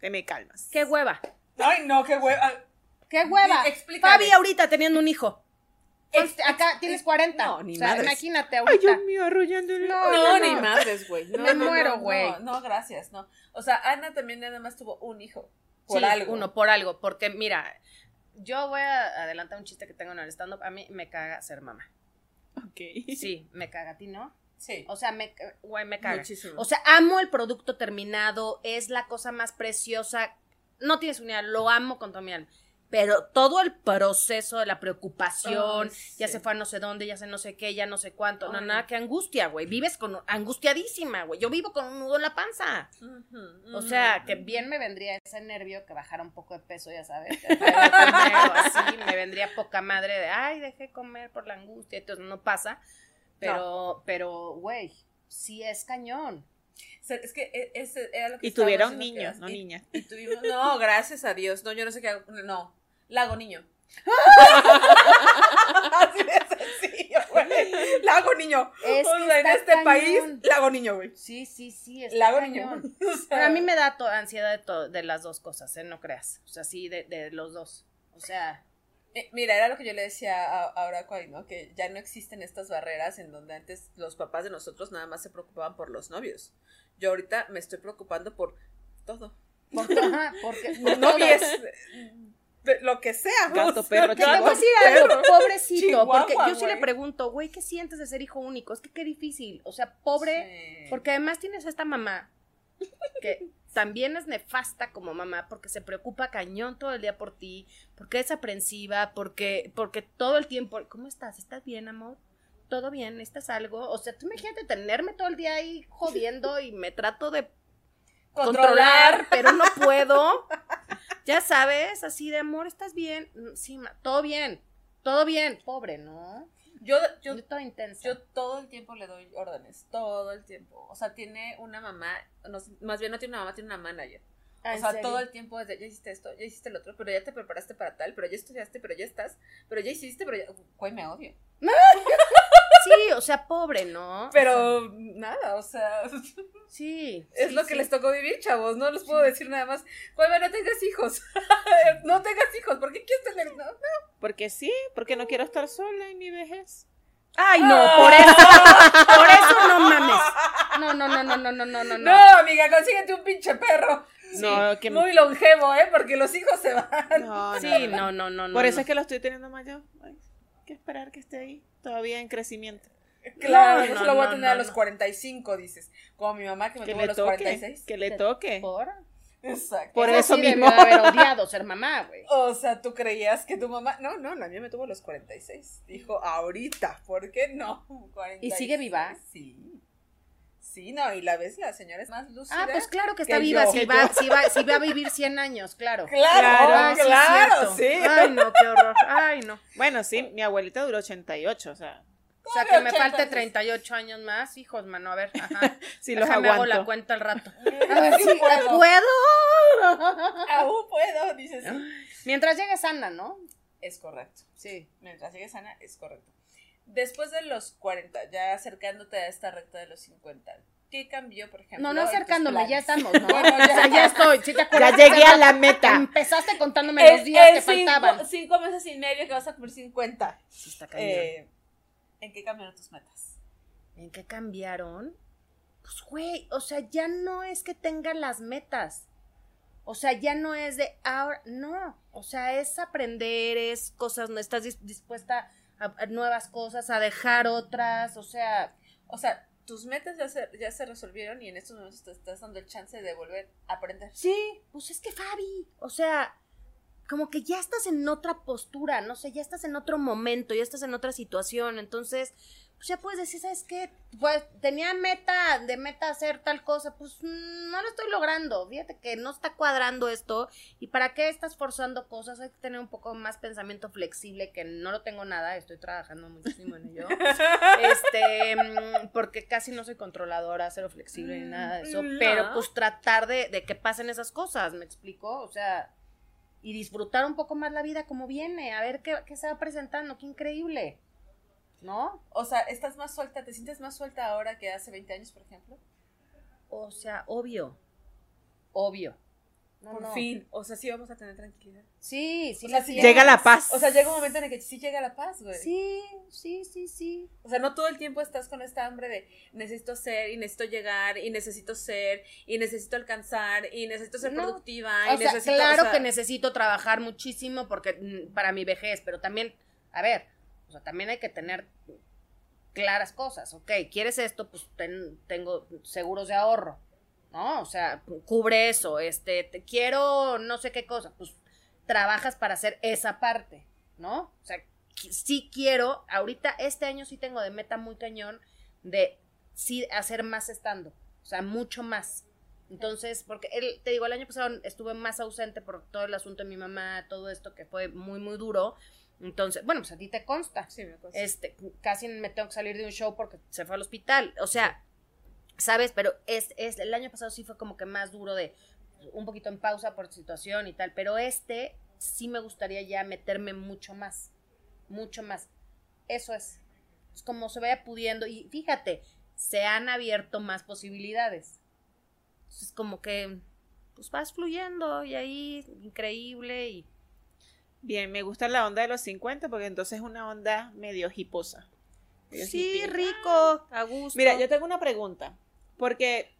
Que me calmas. Qué hueva. Ay, no, qué hueva. Qué hueva. Fabi ahorita teniendo un hijo. Pues, acá ex- tienes 40. No, ni o sea, madres. imagínate Ay, ahorita. Dios mío, arrullándole. No, No, no, ni no. madres, güey. *laughs* No, Me no, muero, güey. No, no, gracias, no. O sea, Ana también nada más tuvo un hijo. Por Sí, algo. Uno, por algo. Porque, mira, yo voy a adelantar un chiste que tengo en el stand-up. A mí me caga ser mamá. Ok. Sí, me caga. ¿A ti no? Sí. O sea, me, güey, me caga. Muchísimo. O sea, amo el producto terminado. Es la cosa más preciosa. No tienes unidad, lo amo con toda mi alma. Pero todo el proceso de la preocupación, ya se fue a no sé dónde, ya sé no sé qué, ya no sé cuánto. No, Ay, nada, no. que angustia, güey. Vives con angustiadísima, güey. Yo vivo con un nudo en la panza. O sea, que bien me vendría ese nervio que bajara un poco de peso, ya sabes. que *laughs* comer así, me vendría poca madre de, ay, dejé comer por la angustia, entonces no pasa. Pero, pero, güey, sí es cañón. O sea, es que e- ese era lo que Y que niños, eras- no y- niñas. y tuvimos, no, gracias a Dios. No, yo no sé qué hago. No, lago niño. *laughs* Así de sencillo, güey. Lago niño. Es o que sea, en este cañón. país, lago niño, güey. Sí, sí, sí, Lago niño. *laughs* O sea, Pero a mí me da to- ansiedad de, to- de las dos cosas, ¿eh? No creas. O sea, sí, de, de los dos. O sea, Eh, Mira, era lo que yo le decía a, a Oracuay, ¿no? Que ya no existen estas barreras en donde antes los papás de nosotros nada más se preocupaban por los novios. Yo ahorita me estoy preocupando por todo. por- ajá, *laughs* porque... Por novios, de lo que sea. Gato, perro, te voy a decir algo, pobrecito, Chihuahua, porque yo sí le pregunto, güey, ¿qué sientes de ser hijo único? Es que qué difícil, o sea, pobre, Sí. porque además tienes a esta mamá que *laughs* también es nefasta como mamá porque se preocupa cañón todo el día por ti, porque es aprensiva, porque porque todo el tiempo, ¿cómo estás? ¿Estás bien, amor? ¿Todo bien? ¿Estás algo? O sea, tú imagínate tenerme todo el día ahí jodiendo y me trato de controlar, pero no puedo. *laughs* Ya sabes, así de amor, ¿estás bien? Mm, Sí, ma- todo bien, todo bien. Pobre, ¿no? Yo, yo, Yo toda intensa. yo todo el tiempo le doy órdenes, todo el tiempo. O sea, tiene una mamá, no más bien no tiene una mamá, tiene una manager. Ah, O ¿en sea, serio? todo el tiempo es de, ya hiciste esto, ya hiciste el otro, pero ya te preparaste para tal, pero ya estudiaste, pero ya estás, pero ya hiciste, pero ya... Güey, me odio. *laughs* Sí, o sea, pobre, ¿no? Pero nada, o sea, *laughs* Sí. es sí, lo que sí. les tocó vivir, chavos. No les puedo decir nada más. Güey, no tengas hijos. *laughs* no tengas hijos. ¿Por qué quieres tener? No, Porque sí, porque no quiero estar sola en mi vejez. Ay, no, Ah. por eso, por eso no mames. No, no, no, no, no, no, no, no. no, amiga, consíguete un pinche perro. No, que Muy longevo, ¿eh? Porque los hijos se van. no, Sí, no, no, no, no. Por no, eso no. es que lo estoy teniendo mayor. Hay que esperar que esté ahí, todavía en crecimiento. Claro, No, yo no, solo voy a no, tener a los no. 45, dices. Como mi mamá que me Que tuvo a los toque, 46. que le toque. Por, Exacto. Por Eso eso sí mismo. debió de haber odiado ser mamá, güey. *laughs* O sea, ¿tú creías que tu mamá.? No, no, la mía me tuvo a los 46. Dijo, ahorita, ¿por qué no? 46. ¿Y sigue viva? Sí. Sí, no, y la ves, la señora es más lúcida. Ah, pues claro que está que viva, yo. si Que va, si va, si va a vivir 100 años, claro. *laughs* Claro, Ay, sí, claro, sí. Ay, no, qué horror. Ay, no. Bueno, sí, mi abuelita duró 88, o sea, O sea, que me falte 80. 38 años más, hijos, mano, a ver, ajá. *laughs* sí los Déjame hago aguanto. la cuenta al rato. *laughs* A ver si puedo. ¿Puedo? Aún puedo, dices. Mientras llegue sana, ¿no? es correcto. Sí. Mientras sigue sana, es correcto. Después de los 40, ya acercándote a esta recta de los 50, ¿qué cambió, por ejemplo? No, no acercándome, ya estamos, *laughs* ¿no? Bueno, O sea, ya estoy, ¿sí te Ya acuerdas? llegué a la meta. Empezaste contándome los días que cinco, faltaban. cinco meses y medio que vas a cumplir 50. Sí, está. Eh, ¿En qué cambiaron tus metas? ¿En qué cambiaron? Pues, güey, o sea, ya no es que tengan las metas. O sea, ya no es de ahora, no. O sea, es aprender, es cosas, no estás dis- dispuesta a, nuevas cosas, a dejar otras, o sea, O sea, tus metas ya se, ya se resolvieron y en estos momentos te estás dando el chance de volver a aprender. sí, pues es que Fabi, o sea, como que ya estás en otra postura, no sé, ya estás en otro momento, ya estás en otra situación, entonces, pues ya puedes decir, ¿sabes qué? Pues tenía meta, de meta hacer tal cosa, pues mm, no lo estoy logrando, fíjate que no está cuadrando esto, y para qué estás forzando cosas, hay que tener un poco más pensamiento flexible, que no lo tengo nada, estoy trabajando muchísimo en ello, *laughs* este, mm, porque casi no soy controladora, cero flexible ni nada de eso, Mm, pero pues tratar de, de que pasen esas cosas, ¿me explico? O sea, y disfrutar un poco más la vida como viene, a ver qué, qué se va presentando, qué increíble, ¿no? O sea, ¿estás más suelta? ¿Te sientes más suelta ahora que hace 20 años, por ejemplo? O sea, obvio, obvio. No, por no. fin. O sea, sí vamos a tener tranquilidad. Sí, sí. O sea, la sí. Llega la paz. O sea, llega un momento en el que sí llega la paz, güey. Sí, sí, sí, sí. O sea, no todo el tiempo estás con esta hambre de necesito ser y necesito llegar y necesito ser y necesito alcanzar y necesito ser No. productiva O y sea, necesito... claro o sea, que necesito trabajar muchísimo porque mm, para mi vejez, pero también, a ver, o sea, también hay que tener claras cosas, ok, quieres esto, pues ten- tengo seguros de ahorro, ¿no? O sea, cubre eso, este, te quiero no sé qué cosa, pues trabajas para hacer esa parte, ¿no? O sea, sí quiero, ahorita este año sí tengo de meta muy cañón de sí hacer más estando, o sea, mucho más. Entonces, porque él, te digo, el año pasado estuve más ausente por todo el asunto de mi mamá, todo esto que fue muy, muy duro. Entonces, bueno, pues a ti te consta. Sí, me acuerdo. Este, casi me tengo que salir de un show porque se fue al hospital. O sea, ¿sabes? Pero es, es, el año pasado sí fue como que más duro de un poquito en pausa por situación y tal. Pero este sí me gustaría ya meterme mucho más. Mucho más. Eso es. Es como se vaya pudiendo. Y fíjate, se han abierto más posibilidades. Es como que pues vas fluyendo y ahí increíble y Bien, me gusta la onda de los 50 porque entonces es una onda medio hiposa. medio sí, hippie. rico, a gusto. Mira, yo tengo una pregunta, porque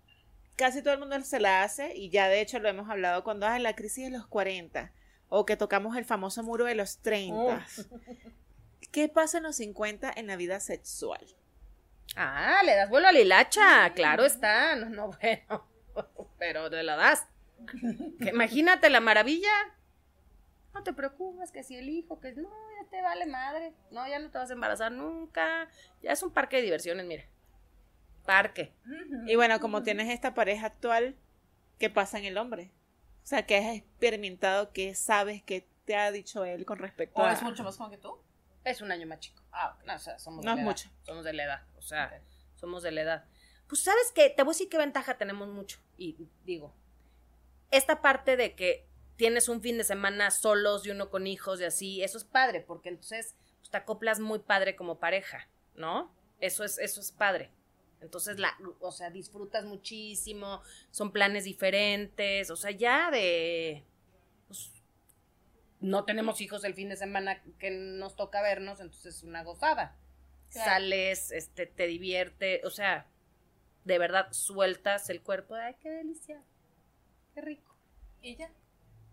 casi todo el mundo se la hace y ya de hecho lo hemos hablado cuando es la crisis de los 40 o que tocamos el famoso muro de los 30. *laughs* ¿Qué pasa en los 50 en la vida sexual? Ah, le das vuelo a la hilacha, claro está. No, no, *laughs* bueno, pero te la das. Imagínate la maravilla. No te preocupes, que si el hijo, que no, ya te vale madre. No, ya no te vas a embarazar nunca. Ya es un parque de diversiones, mira. Parque. Y bueno, como tienes esta pareja actual, ¿qué pasa en el hombre? O sea, ¿qué has experimentado? ¿Qué sabes? ¿Qué te ha dicho él con respecto ¿O a...? es mucho más joven que tú? Es un año más chico. Ah. No, o sea, somos No de es la mucho. edad. Somos de la edad. O sea, somos de la edad. Pues, ¿sabes qué? Te voy a decir qué ventaja tenemos mucho. Y digo, esta parte de que tienes un fin de semana solos y uno con hijos y así, eso es padre, porque entonces pues, te acoplas muy padre como pareja, ¿no? Eso es, eso es padre. Entonces, la, o sea, disfrutas muchísimo, son planes diferentes, o sea, ya de, pues, no tenemos hijos el fin de semana que nos toca vernos, entonces es una gozada. Claro. Sales, este, te divierte, o sea, de verdad sueltas el cuerpo, ay, qué delicia, qué rico. Y ya.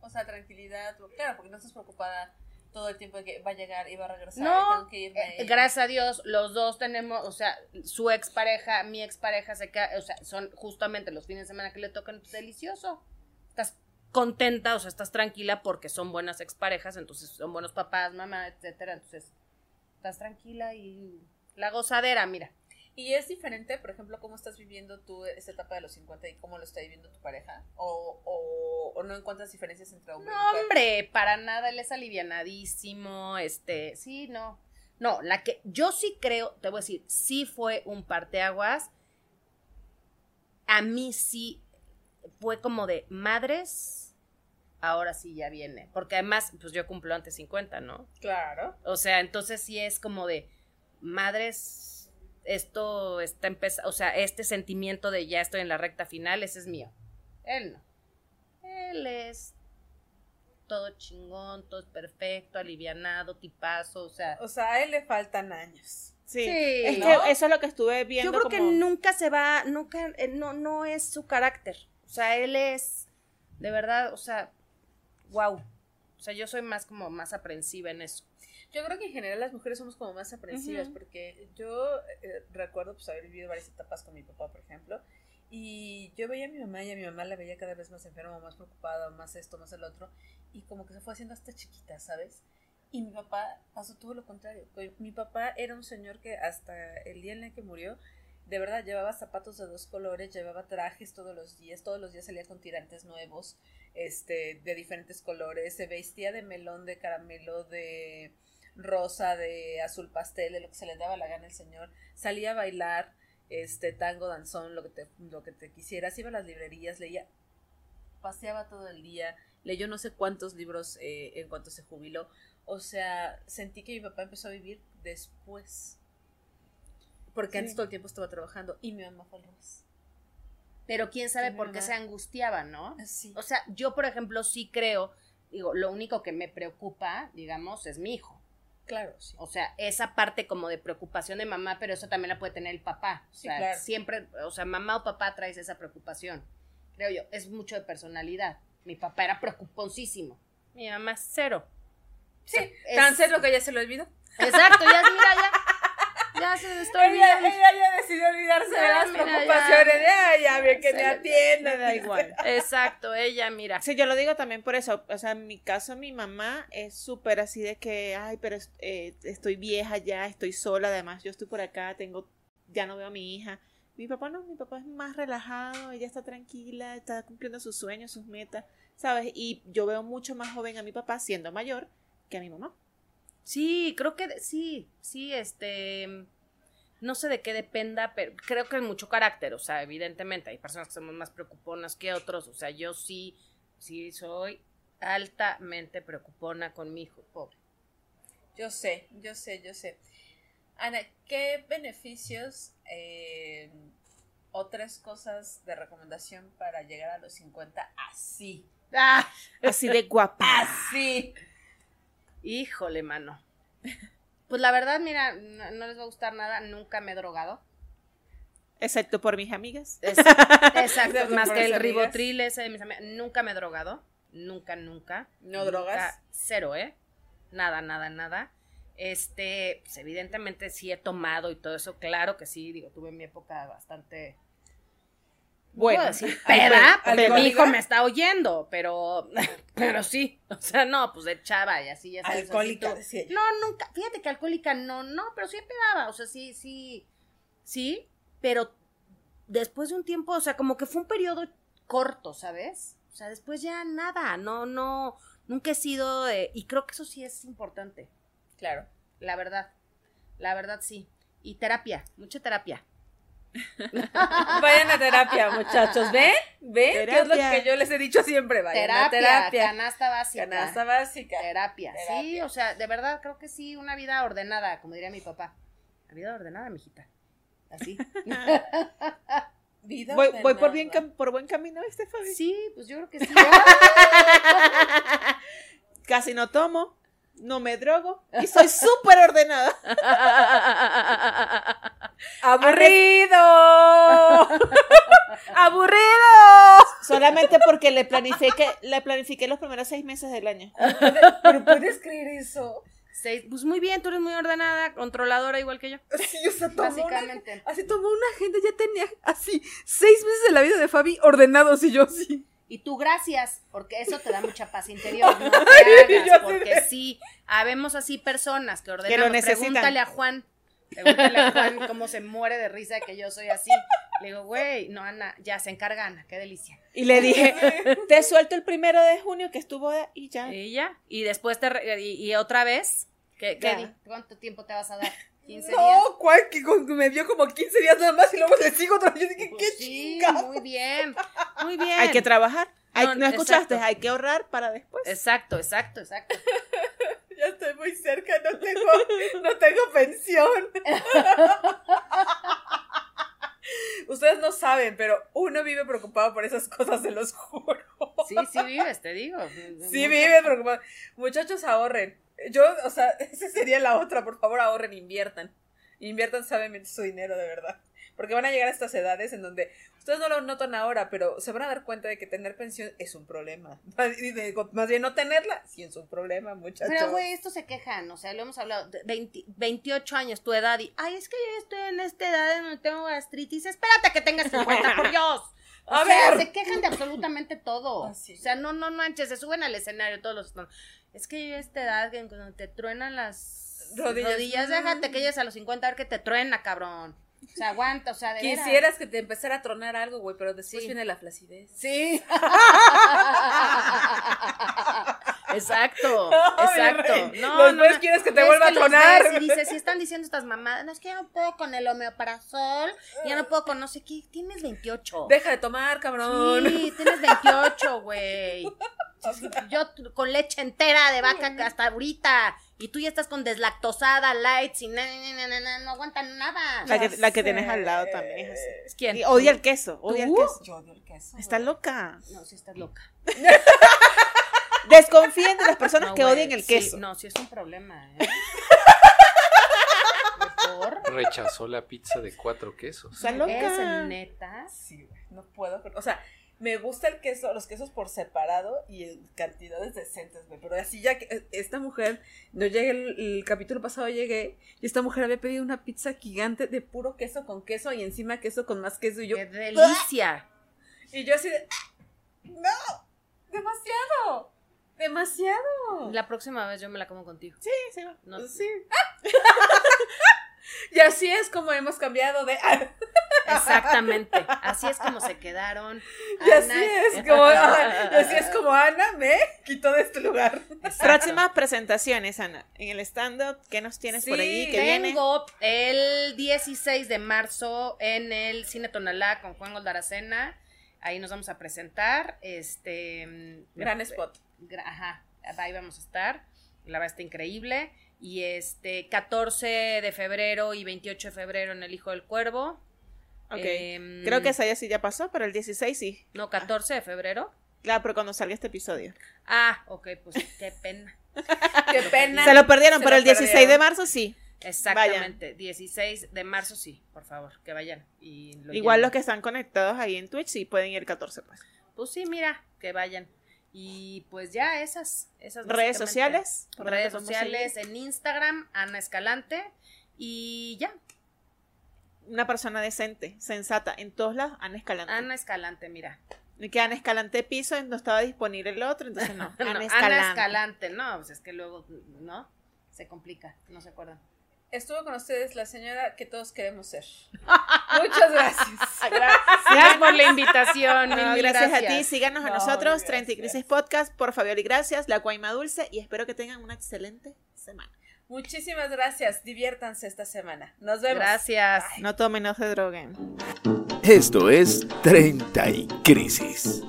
O sea, tranquilidad. Claro, porque no estás preocupada todo el tiempo de que va a llegar y va a regresar. No, tengo que irme. eh, gracias a Dios, los dos tenemos, o sea, su expareja, mi expareja se queda, o sea, son justamente los fines de semana que le tocan, pues, delicioso. Estás contenta, o sea, estás tranquila porque son buenas exparejas, entonces son buenos papás, mamá, etcétera, entonces estás tranquila y la gozadera, mira. ¿Y es diferente, por ejemplo, cómo estás viviendo tú esta etapa de los 50 y cómo lo está viviendo tu pareja? ¿O, o, o no encuentras diferencias entre hombre y No, mujer? hombre, para nada, él es alivianadísimo, este, sí, no. No, la que yo sí creo, te voy a decir, sí fue un parteaguas. A mí sí fue como de madres. ahora sí ya viene. Porque además, pues yo cumplo antes 50, ¿no? Claro. O sea, entonces sí es como de, madres, esto está empezando, o sea, este sentimiento de ya estoy en la recta final, ese es mío. Él no. Él es todo chingón, todo es perfecto, alivianado, tipazo, o sea. O sea, a él le faltan años. Sí. Sí, es ¿no? que eso es lo que estuve viendo. Yo creo que nunca se va, nunca, eh, no, no es su carácter. O sea, él es, de verdad, o sea, wow. O sea, yo soy más como más aprensiva en eso. Yo creo que en general las mujeres somos como más aprensivas, porque yo eh, recuerdo pues haber vivido varias etapas con mi papá, por ejemplo, y yo veía a mi mamá y a mi mamá la veía cada vez más enferma, más preocupada, más esto, más el otro, y como que se fue haciendo hasta chiquita, ¿sabes? Y mi papá pasó todo lo contrario. Mi papá era un señor que hasta el día en el que murió, de verdad llevaba zapatos de dos colores, llevaba trajes todos los días, todos los días salía con tirantes nuevos, este, de diferentes colores, se vestía de melón, de caramelo, de rosa, de azul pastel, de lo que se le daba la gana al señor, salía a bailar, este, tango, danzón, lo que te, lo que te quisieras, iba a las librerías, leía, paseaba todo el día, leyó no sé cuántos libros eh, en cuanto se jubiló, o sea, sentí que mi papá empezó a vivir después, porque Sí. antes todo el tiempo estaba trabajando, y mi mamá fue al revés. Pero quién sabe Sí, por qué se angustiaba, ¿no? Sí. O sea, yo, por ejemplo, sí creo, digo, lo único que me preocupa, digamos, es mi hijo. Claro, sí. O sea, esa parte como de preocupación de mamá, pero eso también la puede tener el papá. O Sí, sea, claro. siempre, o sea, mamá o papá traes esa preocupación. Creo yo, es mucho de personalidad. Mi papá era preocuponcísimo. Mi mamá cero. Sí, O sea, es- tan serio que ya se lo olvidó. Exacto, ya mira, ya. Ya se me está Ella, ya decidió olvidarse de las mira, preocupaciones. Ya, ya, bien que me le- atienda. Da igual. Exacto, ella, mira. Sí, yo lo digo también por eso. O sea, en mi caso, mi mamá es súper así de que, ay, pero eh, estoy vieja ya, estoy sola. Además, yo estoy por acá, tengo, ya no veo a mi hija. Mi papá no, mi papá es más relajado, ella está tranquila, está cumpliendo sus sueños, sus metas, ¿sabes? Y yo veo mucho más joven a mi papá siendo mayor que a mi mamá. Sí, creo que sí, sí, este, no sé de qué dependa, pero creo que es mucho carácter, o sea, evidentemente hay personas que somos más preocuponas que otros, o sea, yo sí, sí soy altamente preocupona con mi hijo, pobre. Yo sé, yo sé, yo sé. Ana, ¿qué beneficios, eh, otras cosas de recomendación para llegar a los 50 así? ¡Ah! Así de guapa. Así. Híjole, mano. Pues la verdad, mira, no, no les va a gustar nada, nunca me he drogado. Excepto por mis amigas. Es- exacto, *laughs* Excepto más que el amigas. ribotril ese de mis amigas. Nunca me he drogado. Nunca, nunca. ¿No Nunca, drogas? Cero, ¿eh? Nada, nada, nada. Este, pues evidentemente sí he tomado y todo eso, claro que sí, digo, tuve mi época bastante Bueno, alcohol- peda, porque mi alcohólica. hijo me está oyendo, pero, *laughs* pero sí, o sea, no, pues de chava y así, ya sabes. Alcohólica, decía. No, nunca, fíjate que alcohólica no, no, pero sí pedaba, o sea, sí, sí, sí, pero después de un tiempo, o sea, como que fue un periodo corto, ¿sabes? O sea, después ya nada, no, no, nunca he sido, y creo que eso sí es importante, Claro. la verdad, la verdad sí. Y terapia, mucha terapia. *laughs* Vayan a terapia, muchachos. ¿Ven? ¿Ven? Que es lo Terapia. que yo les he dicho siempre. Vayan a Terapia, terapia. canasta básica. Canasta básica. Terapia. Terapia. Sí, o sea, de verdad creo que sí, una vida ordenada, como diría mi papá. Una vida ordenada, mijita. Así. *laughs* Vida Voy, voy por, ordenada. bien cam- por buen camino, este Fabi. Sí, pues yo creo que sí. *laughs* Casi no tomo, no me drogo y soy súper ordenada. ¡Aburrido! *laughs* ¡Aburrido! Solamente porque le planifiqué, le planifiqué los primeros seis meses del año. Pero puedes creer eso. Seis- pues muy bien, tú eres muy ordenada, controladora igual que yo. Sí, o sea, tomó una, Básicamente. así tomó una agenda, ya tenía así seis meses de la vida de Fabi ordenados y yo sí. Y tú gracias, porque eso te da mucha paz interior. No *laughs* te hagas, porque sí, habemos así personas que ordenan. Que lo necesitan. Pregúntale a Juan. Pregúntale a Juan cómo se muere de risa que yo soy así. Le digo, güey, no, Ana, ya se encarga Ana, qué delicia. Y le dije, te suelto el primero de junio que estuvo de- y ya. Y ya. Y después te. y, y otra vez. ¿qué, qué ¿Cuánto tiempo te vas a dar? ¿15 días? No, ¿cuál? Que con- me vio como 15 días nada más y luego le sigo otra vez. Yo dije, Pues ¿qué sí, muy bien. Muy bien. Hay que trabajar. Hay- No, no, escuchaste, exacto. hay que ahorrar para después. Exacto, exacto, exacto. Ya estoy muy cerca, no tengo, no tengo pensión. *laughs* Ustedes no saben, pero uno vive preocupado por esas cosas, se los juro. Sí, sí vives, te digo. Sí, vive preocupado. Muchachos, ahorren. Yo, o sea, *laughs* esa sería la otra. Por favor, ahorren, inviertan. Inviertan sabiamente su dinero, de verdad. Porque van a llegar a estas edades en donde ustedes no lo notan ahora, pero se van a dar cuenta de que tener pensión es un problema. *laughs* Más bien no tenerla, sí es un problema, muchachos. Pero, güey, esto se quejan, o sea, lo hemos hablado, de 20 28 años, tu edad, y, ay, es que yo estoy en esta edad en donde tengo gastritis, espérate que tengas 50, por Dios. *laughs* O A sea, ver. se quejan de absolutamente todo. Ah, sí. O sea, no, no manches, se suben al escenario todos los... no. Es que yo a esta edad, que cuando te truenan las Rodillas. rodillas, déjate que llegues a los 50 a ver que te truena, cabrón. O sea, aguanta, o sea, de veras. Quisieras que te empezara a tronar algo, güey, pero después Sí. viene la flacidez. Sí. exacto, *laughs* exacto. No, Después no, quieres que te vuelva a tronar. Y *laughs* dices, si están diciendo estas mamadas, no es que yo no puedo con el homeoprazol, ya no puedo con no sé qué. Tienes 28. Deja de tomar, cabrón. Sí, tienes 28, güey. *laughs* Yo con leche entera de vaca hasta ahorita. Y tú ya estás con deslactosada, light, sin na, na, na, na, na, no aguantan nada. La que, la que tienes al lado también es así. ¿Es quién? Y odia el queso, odia el queso. Yo odio el queso. Está loca. No, sí estás loca. *laughs* Desconfíen de las personas No, que odian el sí, queso. no, sí es un problema, ¿eh? ¿Por? Rechazó la pizza de cuatro quesos. Está loca. ¿Es neta? Sí, güey, no puedo. O sea, me gusta el queso, los quesos por separado y en cantidades decentes, güey. Pero así ya que eh, esta mujer, no llegué el, el capítulo pasado llegué y esta mujer había pedido una pizza gigante de puro queso con queso y encima queso con más queso y yo ¡Qué delicia! y yo así de no, demasiado, demasiado. La próxima vez yo me la como contigo. Sí, sí. No, Sí. *laughs* y así es como hemos cambiado de *laughs* Exactamente. Así es como se quedaron. y así es como *laughs* y así es como Ana me quitó de este lugar. Próximas presentaciones, Ana. En el stand-up, ¿qué nos tienes por ahí? Que viene? Tengo el 16 de marzo en el Cine Tonalá con Juan Goldaracena. Ahí nos vamos a presentar. Este. Gran me- spot. Ajá, ahí vamos a estar. La verdad está increíble. Y este 14 de febrero y 28 de febrero en El Hijo del Cuervo. Ok. Em, Creo que esa ya sí ya pasó, pero el 16 sí. No, 14 de febrero. Claro, pero cuando salga este episodio. Ah, ok, pues qué pena. *laughs* Qué pena. Se lo perdieron, Se pero lo el 16 de marzo sí. Exactamente, 16 de marzo sí, por favor, que vayan. Y lo Igual los que están conectados ahí en Twitch sí pueden ir el 14, pues. Pues sí, mira, que vayan. Y pues ya esas, esas Redes sociales. ¿por dónde Redes sociales en Instagram, Ana Escalante. Y ya, Una persona decente, sensata, en todos lados, Ana Escalante. Ana Escalante, mira. Y que Ana Escalante piso no estaba disponible el otro, entonces no. *laughs* No, Ana Ana Escalante. Escalante, no, pues es que luego, ¿no? Se complica, no se acuerdan. Estuvo con ustedes la señora que todos queremos ser. Muchas gracias. *laughs* Gracias por la invitación, No, mil gracias, a ti, síganos a No, nosotros, gracias. 30 y Crisis Podcast, por Fabiola y gracias, La Guayma Dulce, y espero que tengan una excelente semana. Muchísimas gracias. Diviértanse esta semana. Nos vemos. Gracias. No tomen, no se droguen. Esto es 30 y Crisis.